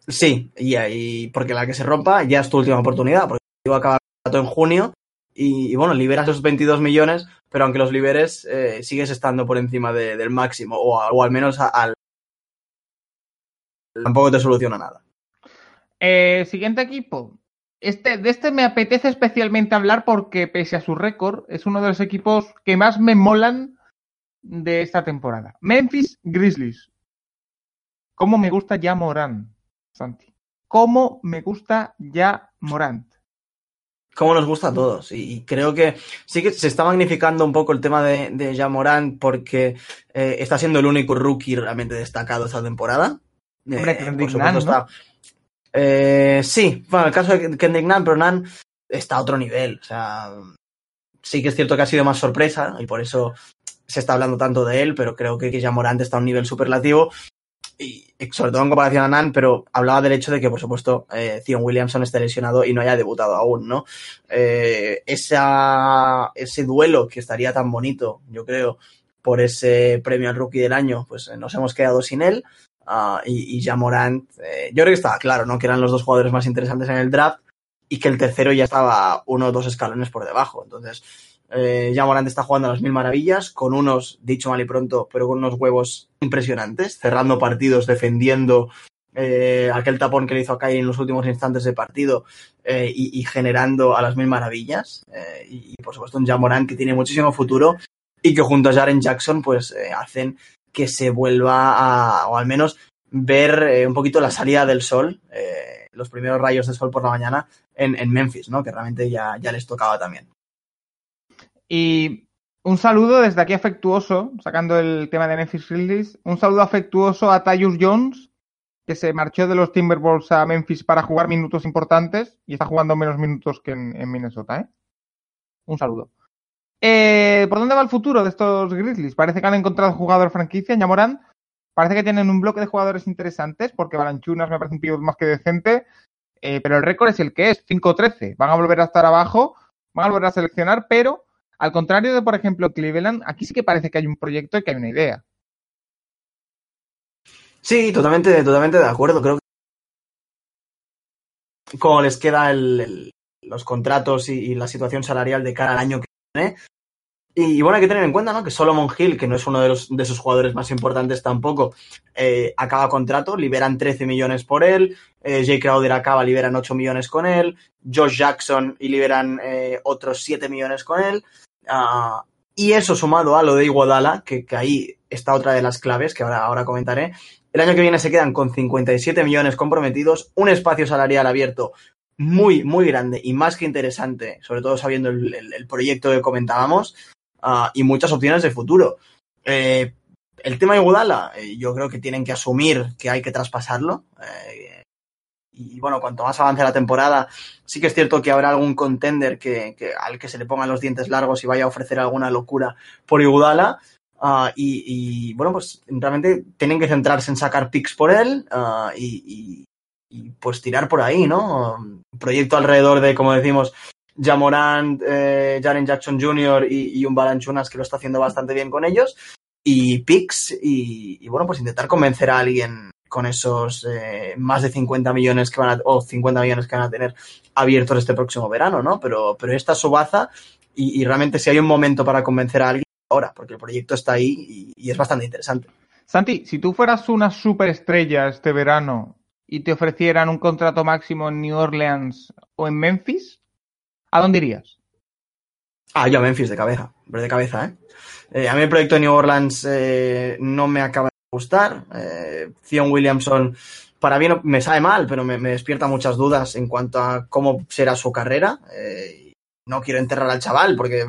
Sí, y, y, porque la que se rompa ya es tu última oportunidad, porque va a acabar el contrato en junio y, y, bueno, liberas esos 22 millones, pero aunque los liberes, eh, sigues estando por encima de, del máximo, o, al menos al... Tampoco te soluciona nada. Eh, siguiente equipo. Este, de este me apetece especialmente hablar porque, pese a su récord, es uno de los equipos que más me molan de esta temporada. Memphis Grizzlies. ¿Cómo me gusta ya Morán, Santi? ¿Cómo me gusta ya Morant? Como nos gusta a todos. Y, creo que sí que se está magnificando un poco el tema de, de Jamorant porque eh, está siendo el único rookie realmente destacado esta temporada. Hombre, eh, Kendrick Nunn, ¿no? está... eh, sí, bueno, el caso de Kendrick Nunn, pero Nunn está a otro nivel. O sea, sí que es cierto que ha sido más sorpresa y por eso se está hablando tanto de él, pero creo que, que Jamorant está a un nivel superlativo y sobre todo en comparación a Nan, pero hablaba del hecho de que, por supuesto, eh, Zion Williamson esté lesionado y no haya debutado aún, ¿no? Eh, esa, ese duelo que estaría tan bonito, yo creo, por ese premio al rookie del año, pues eh, nos hemos quedado sin él. Uh, y, y Jamorant, eh, yo creo que estaba claro, ¿no? Que eran los dos jugadores más interesantes en el draft y que el tercero ya estaba uno o dos escalones por debajo. Entonces, eh, ya está jugando a las mil maravillas, con unos, dicho mal y pronto, pero con unos huevos impresionantes, cerrando partidos, defendiendo eh, aquel tapón que le hizo a Kyrie en los últimos instantes de partido eh, y, y, generando a las mil maravillas. Eh, y, y, por supuesto, un Jamorant que tiene muchísimo futuro y que junto a Jaren Jackson, pues eh, hacen que se vuelva a, o al menos ver eh, un poquito la salida del sol, los primeros rayos de sol por la mañana en, en Memphis, ¿no? Que realmente ya, ya les tocaba también. Y un saludo desde aquí afectuoso, sacando el tema de Memphis Grizzlies, un saludo afectuoso a Tyus Jones, que se marchó de los Timberwolves a Memphis para jugar minutos importantes y está jugando menos minutos que en, Minnesota, ¿eh? Un saludo. Eh, ¿Por dónde va el futuro de estos Grizzlies? Parece que han encontrado jugador franquicia, Yamorán. Parece que tienen un bloque de jugadores interesantes, porque Balanchunas me parece un pivot más que decente, eh, pero el récord es el que es, 5-13. Van a volver a estar abajo, van a volver a seleccionar, pero al contrario de, por ejemplo, Cleveland, aquí sí que parece que hay un proyecto y que hay una idea. Sí, totalmente, totalmente de acuerdo. Creo que como les queda los contratos y, la situación salarial de cara al año que viene. Y, y, bueno, hay que tener en cuenta ¿no? que Solomon Hill, que no es uno de, los, de sus jugadores más importantes tampoco, eh, acaba contrato, liberan 13 millones por él. Eh, Jay Crowder acaba, liberan 8 millones con él. Josh Jackson y liberan eh, otros 7 millones con él. Uh, y eso sumado a lo de Iguodala, que, que, ahí está otra de las claves que ahora, ahora comentaré, el año que viene se quedan con 57 millones comprometidos, un espacio salarial abierto muy, muy grande y más que interesante, sobre todo sabiendo el, el, proyecto que comentábamos, uh, y muchas opciones de futuro. Eh, el tema de Iguodala, eh, yo creo que tienen que asumir que hay que traspasarlo. Eh, y bueno, cuanto más avance la temporada, sí que es cierto que habrá algún contender que, que, al que se le pongan los dientes largos y vaya a ofrecer alguna locura por Iguodala. Uh, y, y, bueno, pues realmente tienen que centrarse en sacar picks por él uh, y, y, y, pues tirar por ahí, ¿no? Proyecto alrededor de, como decimos, Jamorant, eh, Jaren Jackson Jr. y, un Balanchunas que lo está haciendo bastante bien con ellos. Y picks y, bueno, pues intentar convencer a alguien con esos eh, más de 50 millones que van a, o 50 millones que van a tener abiertos este próximo verano, ¿no? Pero, pero esta es su baza y, y realmente si hay un momento para convencer a alguien, ahora, porque el proyecto está ahí y, y, es bastante interesante. Santi, si tú fueras una superestrella este verano y te ofrecieran un contrato máximo en New Orleans o en Memphis, ¿a dónde irías? Ah, yo a Memphis de cabeza, de cabeza, ¿eh? eh a mí el proyecto de New Orleans eh, no me acaba de gustar. Eh, Zion Williamson, para mí no, me sabe mal, pero me, me, despierta muchas dudas en cuanto a cómo será su carrera. Eh, no quiero enterrar al chaval porque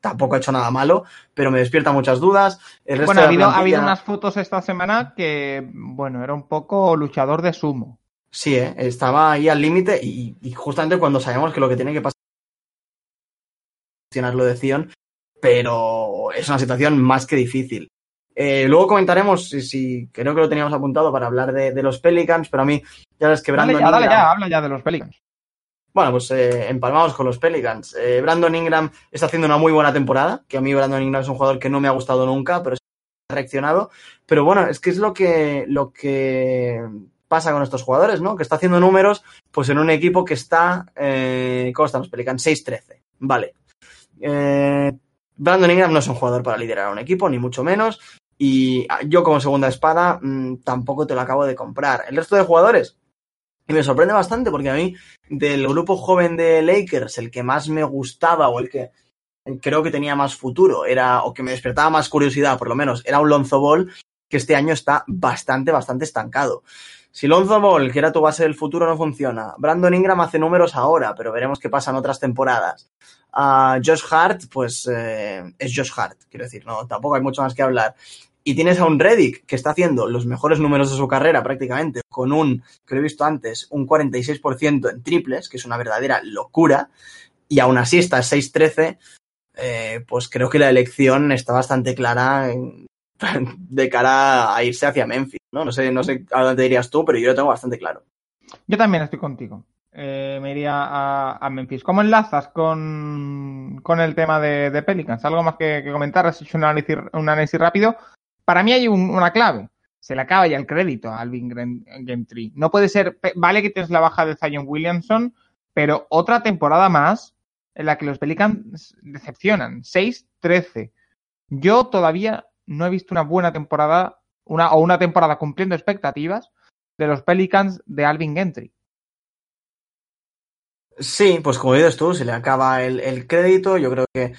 tampoco ha hecho nada malo, pero me despierta muchas dudas. El resto bueno, ha habido, plantilla... ha habido, unas fotos esta semana que, bueno, era un poco luchador de sumo. Sí, ¿eh? estaba ahí al límite y, y, justamente cuando sabemos que lo que tiene que pasar es lo de Zion, pero es una situación más que difícil. Eh, luego comentaremos, si, si, creo que lo teníamos apuntado para hablar de, de los Pelicans, pero a mí ya ves que Brandon dale, ya, dale ya, habla ya de los Pelicans. Bueno, pues eh, empalmamos con los Pelicans. Eh, Brandon Ingram está haciendo una muy buena temporada, que a mí Brandon Ingram es un jugador que no me ha gustado nunca, pero ha reaccionado. Pero bueno, es que es lo que, lo que pasa con estos jugadores, ¿no? Que está haciendo números, pues en un equipo que está, eh, ¿cómo están los Pelicans? 6-13. Vale. Eh, Brandon Ingram no es un jugador para liderar a un equipo, ni mucho menos. Y yo como segunda espada mmm, tampoco te lo acabo de comprar. El resto de jugadores, y me sorprende bastante porque a mí, del grupo joven de Lakers, el que más me gustaba o el que creo que tenía más futuro, era, o que me despertaba más curiosidad, por lo menos, era un Lonzo Ball, que este año está bastante, bastante estancado. Si Lonzo Ball, que era tu base del futuro, no funciona, Brandon Ingram hace números ahora, pero veremos qué pasa en otras temporadas. Uh, Josh Hart, pues eh, es Josh Hart, quiero decir, no, tampoco hay mucho más que hablar y tienes a un Reddick que está haciendo los mejores números de su carrera prácticamente, con un, que lo he visto antes, un 46% en triples, que es una verdadera locura, y aún así está 6-13, eh, pues creo que la elección está bastante clara <laughs> de cara a irse hacia Memphis, ¿no? No sé, no sé a dónde dirías tú, pero yo lo tengo bastante claro. Yo también estoy contigo. Eh, me iría a, Memphis. ¿Cómo enlazas con, con el tema de, de, Pelicans? ¿Algo más que, que comentar? Has hecho un análisis, un análisis rápido para mí hay un, una clave. Se le acaba ya el crédito a Alvin Tree. No puede ser, vale que tienes la baja de Zion Williamson, pero otra temporada más en la que los Pelicans decepcionan. 6-13. Yo todavía no he visto una buena temporada, una, o una temporada cumpliendo expectativas de los Pelicans de Alvin Gentry. Sí, pues como dices tú, se le acaba el crédito. Yo creo que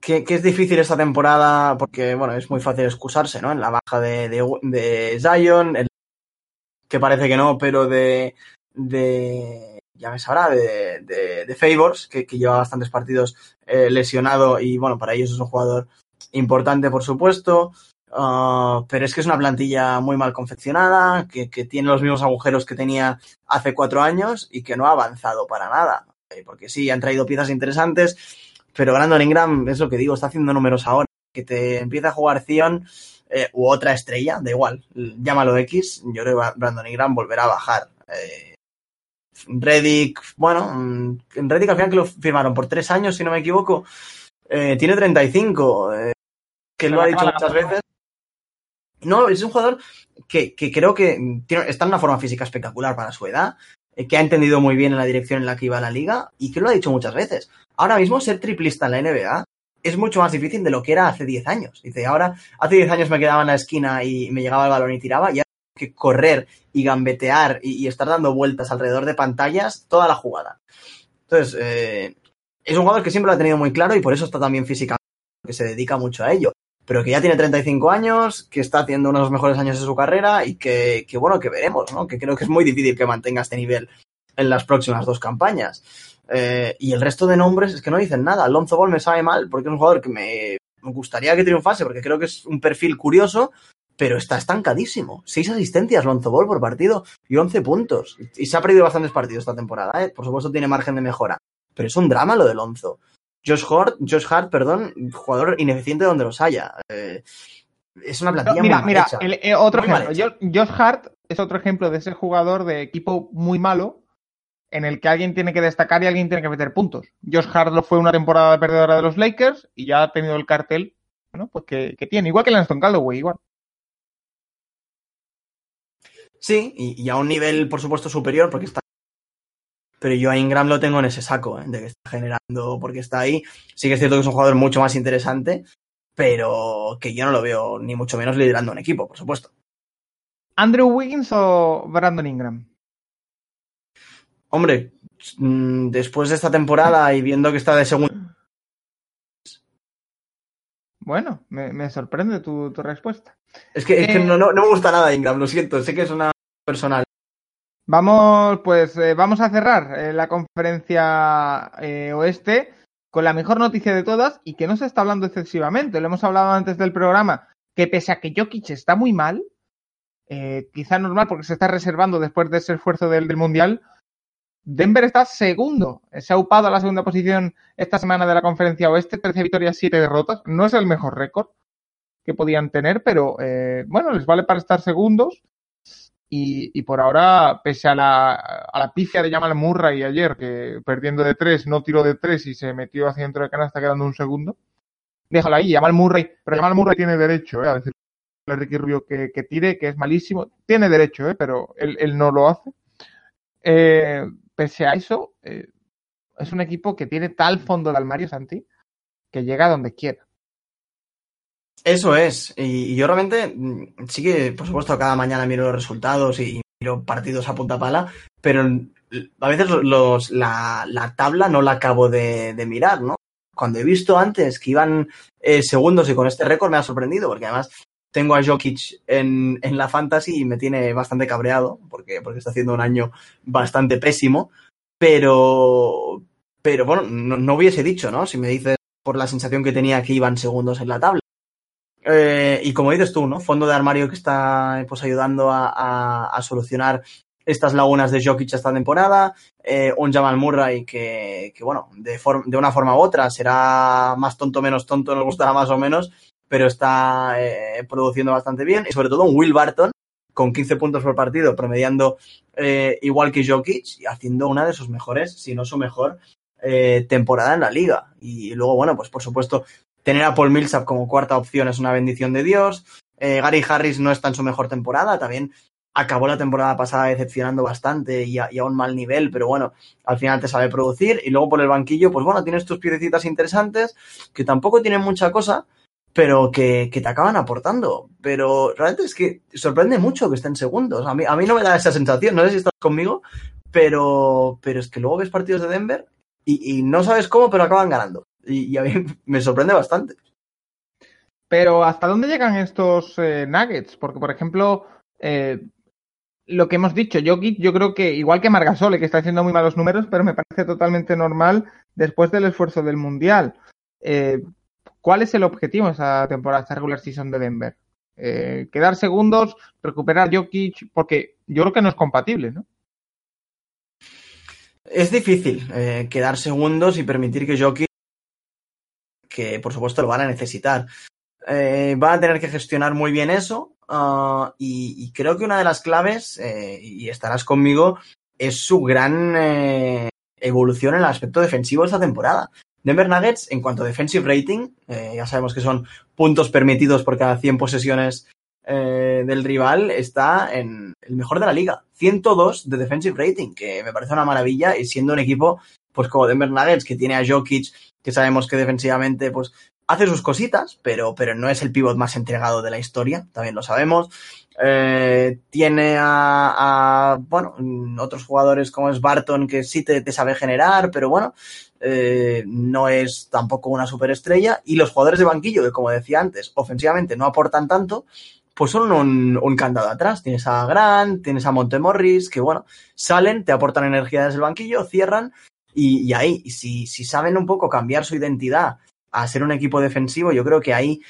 que, es difícil esta temporada porque, bueno, es muy fácil excusarse, ¿no? En la baja de, de, Zion, que parece que no, pero de, de ya me sabrá, de, de, Favors, que, que, lleva bastantes partidos eh, lesionado y, bueno, para ellos es un jugador importante, por supuesto. Uh, pero es que es una plantilla muy mal confeccionada, que, que, tiene los mismos agujeros que tenía hace cuatro años y que no ha avanzado para nada. Eh, porque sí, han traído piezas interesantes, pero Brandon Ingram, es lo que digo, está haciendo números ahora. Que te empieza a jugar Zion eh, u otra estrella, da igual, llámalo X, yo creo que Brandon Ingram volverá a bajar. Eh, Reddick, bueno, en Reddick al final que lo firmaron por tres años, si no me equivoco, eh, tiene 35, eh, que lo ha dicho muchas veces. No, es un jugador que, que creo que tiene, está en una forma física espectacular para su edad, que ha entendido muy bien en la dirección en la que iba la liga y que lo ha dicho muchas veces. Ahora mismo ser triplista en la NBA es mucho más difícil de lo que era hace 10 años. Dice, ahora, hace 10 años me quedaba en la esquina y me llegaba el balón y tiraba, y ahora que correr y gambetear y, y, estar dando vueltas alrededor de pantallas toda la jugada. Entonces, eh, es un jugador que siempre lo ha tenido muy claro y por eso está también físicamente, que se dedica mucho a ello. Pero que ya tiene 35 años, que está haciendo uno de los mejores años de su carrera y que, bueno, que veremos, ¿no? Que creo que es muy difícil que mantenga este nivel en las próximas dos campañas. Eh, y el resto de nombres es que no dicen nada. Alonso Ball me sabe mal porque es un jugador que me, gustaría que triunfase porque creo que es un perfil curioso, pero está estancadísimo. Seis asistencias Lonzo Ball por partido y 11 puntos. Y se ha perdido bastantes partidos esta temporada, ¿eh? Por supuesto tiene margen de mejora. Pero es un drama lo de Lonzo. Josh Hart, Josh Hart, perdón, jugador ineficiente donde los haya. Eh, es una plantilla no, mira, muy mira, hecha. el, eh, otro Muy ejemplo. Josh, Josh Hart es otro ejemplo de ese jugador de equipo muy malo en el que alguien tiene que destacar y alguien tiene que meter puntos. Josh Hart lo fue una temporada perdedora de los Lakers y ya ha tenido el cartel bueno, pues que, que tiene, igual que Lanston Calloway, igual. Sí, y, y, a un nivel, por supuesto, superior, porque está. Pero yo a Ingram lo tengo en ese saco, ¿eh? de que está generando, porque está ahí. Sí que es cierto que es un jugador mucho más interesante, pero que yo no lo veo ni mucho menos liderando un equipo, por supuesto. ¿Andrew Wiggins o Brandon Ingram? Hombre, mm, después de esta temporada y viendo que está de segundo. Bueno, me, me sorprende tu, tu, respuesta. Es que, es que no, no, no, me gusta nada Ingram, lo siento, sé que es una personal. Vamos, pues eh, vamos a cerrar eh, la conferencia eh, oeste con la mejor noticia de todas y que no se está hablando excesivamente. Lo hemos hablado antes del programa, que pese a que Jokic está muy mal, quizá normal porque se está reservando después de ese esfuerzo del, del Mundial, Denver está segundo, se ha upado a la segunda posición esta semana de la conferencia oeste, 13 victorias, 7 derrotas. No es el mejor récord que podían tener, pero bueno, les vale para estar segundos. Y, y por ahora, pese a la, a la pifia de Jamal Murray ayer, que perdiendo de 3, no tiró de 3 y se metió hacia dentro de canasta quedando un segundo, déjalo ahí, Jamal Murray, pero Jamal Murray tiene derecho eh, a decirle a Ricky Rubio que, que, tire, que es malísimo, tiene derecho, eh, pero él, él no lo hace. Eh, pese a eso, eh, es un equipo que tiene tal fondo de armario, Santi, que llega donde quiera. Eso es, y, yo realmente sí que, por supuesto, cada mañana miro los resultados y, miro partidos a punta pala, pero a veces los, la, la tabla no la acabo de, de, mirar, ¿no? Cuando he visto antes que iban eh, segundos y con este récord me ha sorprendido, porque además tengo a Jokic en, en, la fantasy y me tiene bastante cabreado porque, porque está haciendo un año bastante pésimo. Pero, pero bueno, no, no, hubiese dicho, ¿no? Si me dices por la sensación que tenía que iban segundos en la tabla. Eh, y como dices tú, ¿no? Fondo de armario que está pues ayudando a, a, a solucionar estas lagunas de Jokic esta temporada. Eh, un Jamal Murray que, que bueno, de, de una forma u otra será más tonto, menos tonto, nos gustará más o menos, pero está eh, produciendo bastante bien. Y sobre todo un Will Barton con 15 puntos por partido, promediando eh, igual que Jokic y haciendo una de sus mejores, si no su mejor, eh, temporada en la liga. Y luego, bueno, pues por supuesto, tener a Paul Millsap como cuarta opción es una bendición de Dios. Eh, Gary Harris no está en su mejor temporada, también acabó la temporada pasada decepcionando bastante y a, un mal nivel, pero bueno, al final te sabe producir. Y luego por el banquillo, pues bueno, tienes tus piececitas interesantes que tampoco tienen mucha cosa, pero que, te acaban aportando. Pero realmente es que sorprende mucho que estén segundos. A mí, a no me da esa sensación, no sé si estás conmigo, pero, pero es que luego ves partidos de Denver y, y no sabes cómo, pero acaban ganando. Y, y, a mí <laughs> me sorprende bastante. Pero ¿hasta dónde llegan estos eh, Nuggets? Porque, por ejemplo, eh, lo que hemos dicho, Jokic, yo creo que igual que Margasole, que está haciendo muy malos números, pero me parece totalmente normal después del esfuerzo del Mundial. Eh, ¿Cuál es el objetivo de esa temporada, esta regular season de Denver? Quedar segundos, recuperar Jokic, porque yo creo que no es compatible, ¿no? Es difícil quedar segundos y permitir que Jokic, que por supuesto lo van a necesitar, eh, van a tener que gestionar muy bien eso. Uh, y, creo que una de las claves, eh, y estarás conmigo, es su gran eh, evolución en el aspecto defensivo esta temporada. Denver Nuggets, en cuanto a defensive rating, ya sabemos que son puntos permitidos por cada 100 posesiones del rival, está en el mejor de la liga. 102 de defensive rating, que me parece una maravilla, y siendo un equipo, pues como Denver Nuggets, que tiene a Jokic, que sabemos que defensivamente, pues hace sus cositas, pero, pero no es el pivot más entregado de la historia, también lo sabemos. Eh, tiene a, a, bueno, otros jugadores como es Barton, que sí te, te sabe generar, pero bueno, eh, no es tampoco una superestrella. Y los jugadores de banquillo, que como decía antes, ofensivamente no aportan tanto, pues son un, un candado atrás. Tienes a Grant, tienes a Montemorris, que bueno, salen, te aportan energía desde el banquillo, cierran, y, y ahí, si, si saben un poco cambiar su identidad a ser un equipo defensivo, yo creo que ahí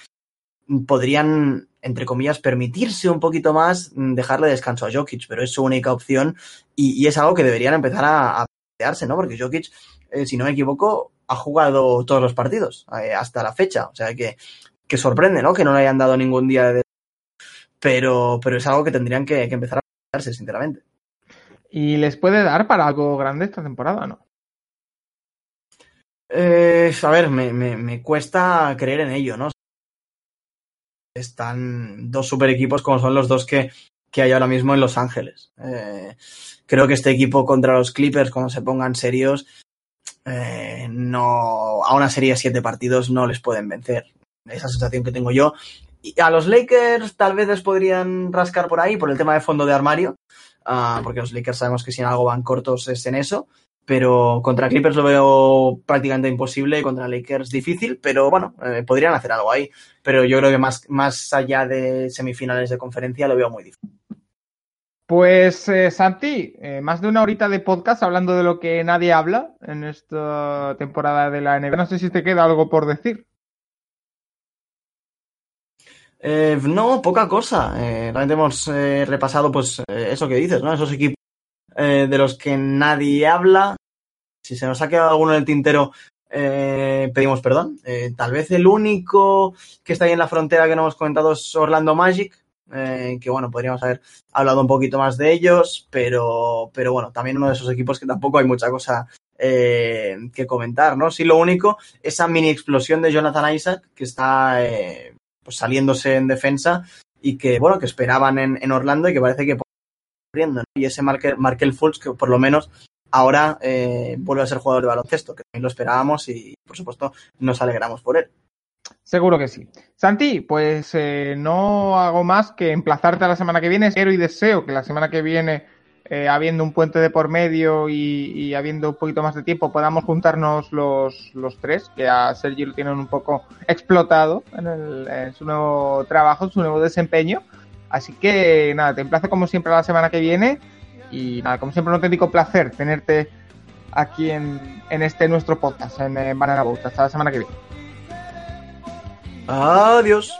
podrían, entre comillas, permitirse un poquito más dejarle descanso a Jokic, pero es su única opción y, y es algo que deberían empezar a, a plantearse, ¿no? Porque Jokic, eh, si no me equivoco, ha jugado todos los partidos eh, hasta la fecha, o sea que, que sorprende, ¿no? Que no le hayan dado ningún día de... Pero, pero es algo que tendrían que, que empezar a plantearse, sinceramente. ¿Y les puede dar para algo grande esta temporada, no? Eh, a ver, me, me, me, cuesta creer en ello, ¿no? Están dos super equipos como son los dos que, que hay ahora mismo en Los Ángeles. Eh, creo que este equipo contra los Clippers, cuando se pongan serios, eh, no, a una serie de siete partidos no les pueden vencer. Esa sensación que tengo yo. Y a los Lakers tal vez les podrían rascar por ahí por el tema de fondo de armario, uh, porque los Lakers sabemos que si en algo van cortos es en eso pero contra Clippers lo veo prácticamente imposible contra Lakers difícil, pero bueno, eh, podrían hacer algo ahí. Pero yo creo que más, más allá de semifinales de conferencia lo veo muy difícil. Pues eh, Santi, eh, más de una horita de podcast hablando de lo que nadie habla en esta temporada de la NBA. No sé si te queda algo por decir. Eh, no, poca cosa. realmente hemos repasado pues eso que dices, ¿no? Esos equipos de los que nadie habla, si se nos ha quedado alguno en el tintero, eh, pedimos perdón. Eh, tal vez el único que está ahí en la frontera que no hemos comentado es Orlando Magic, eh, que bueno, podríamos haber hablado un poquito más de ellos, pero, pero bueno, también uno de esos equipos que tampoco hay mucha cosa que comentar, ¿no? Sí, lo único, esa mini explosión de Jonathan Isaac, que está pues saliéndose en defensa y que, bueno, que esperaban en, Orlando y que parece que ¿no? y ese Markel Fultz que por lo menos ahora eh, vuelve a ser jugador de baloncesto, que también lo esperábamos y, por supuesto, nos alegramos por él. Seguro que sí. Santi, pues eh, no hago más que emplazarte a la semana que viene. Espero y deseo que la semana que viene, eh, habiendo un puente de por medio y, habiendo un poquito más de tiempo, podamos juntarnos los, los tres, que a Sergio lo tienen un poco explotado en, el, su nuevo trabajo, en su nuevo desempeño. Así que nada, te emplazo como siempre a la semana que viene y nada, como siempre, un auténtico placer tenerte aquí en, en este nuestro podcast, en, en Banana Boat. Hasta la semana que viene. Adiós.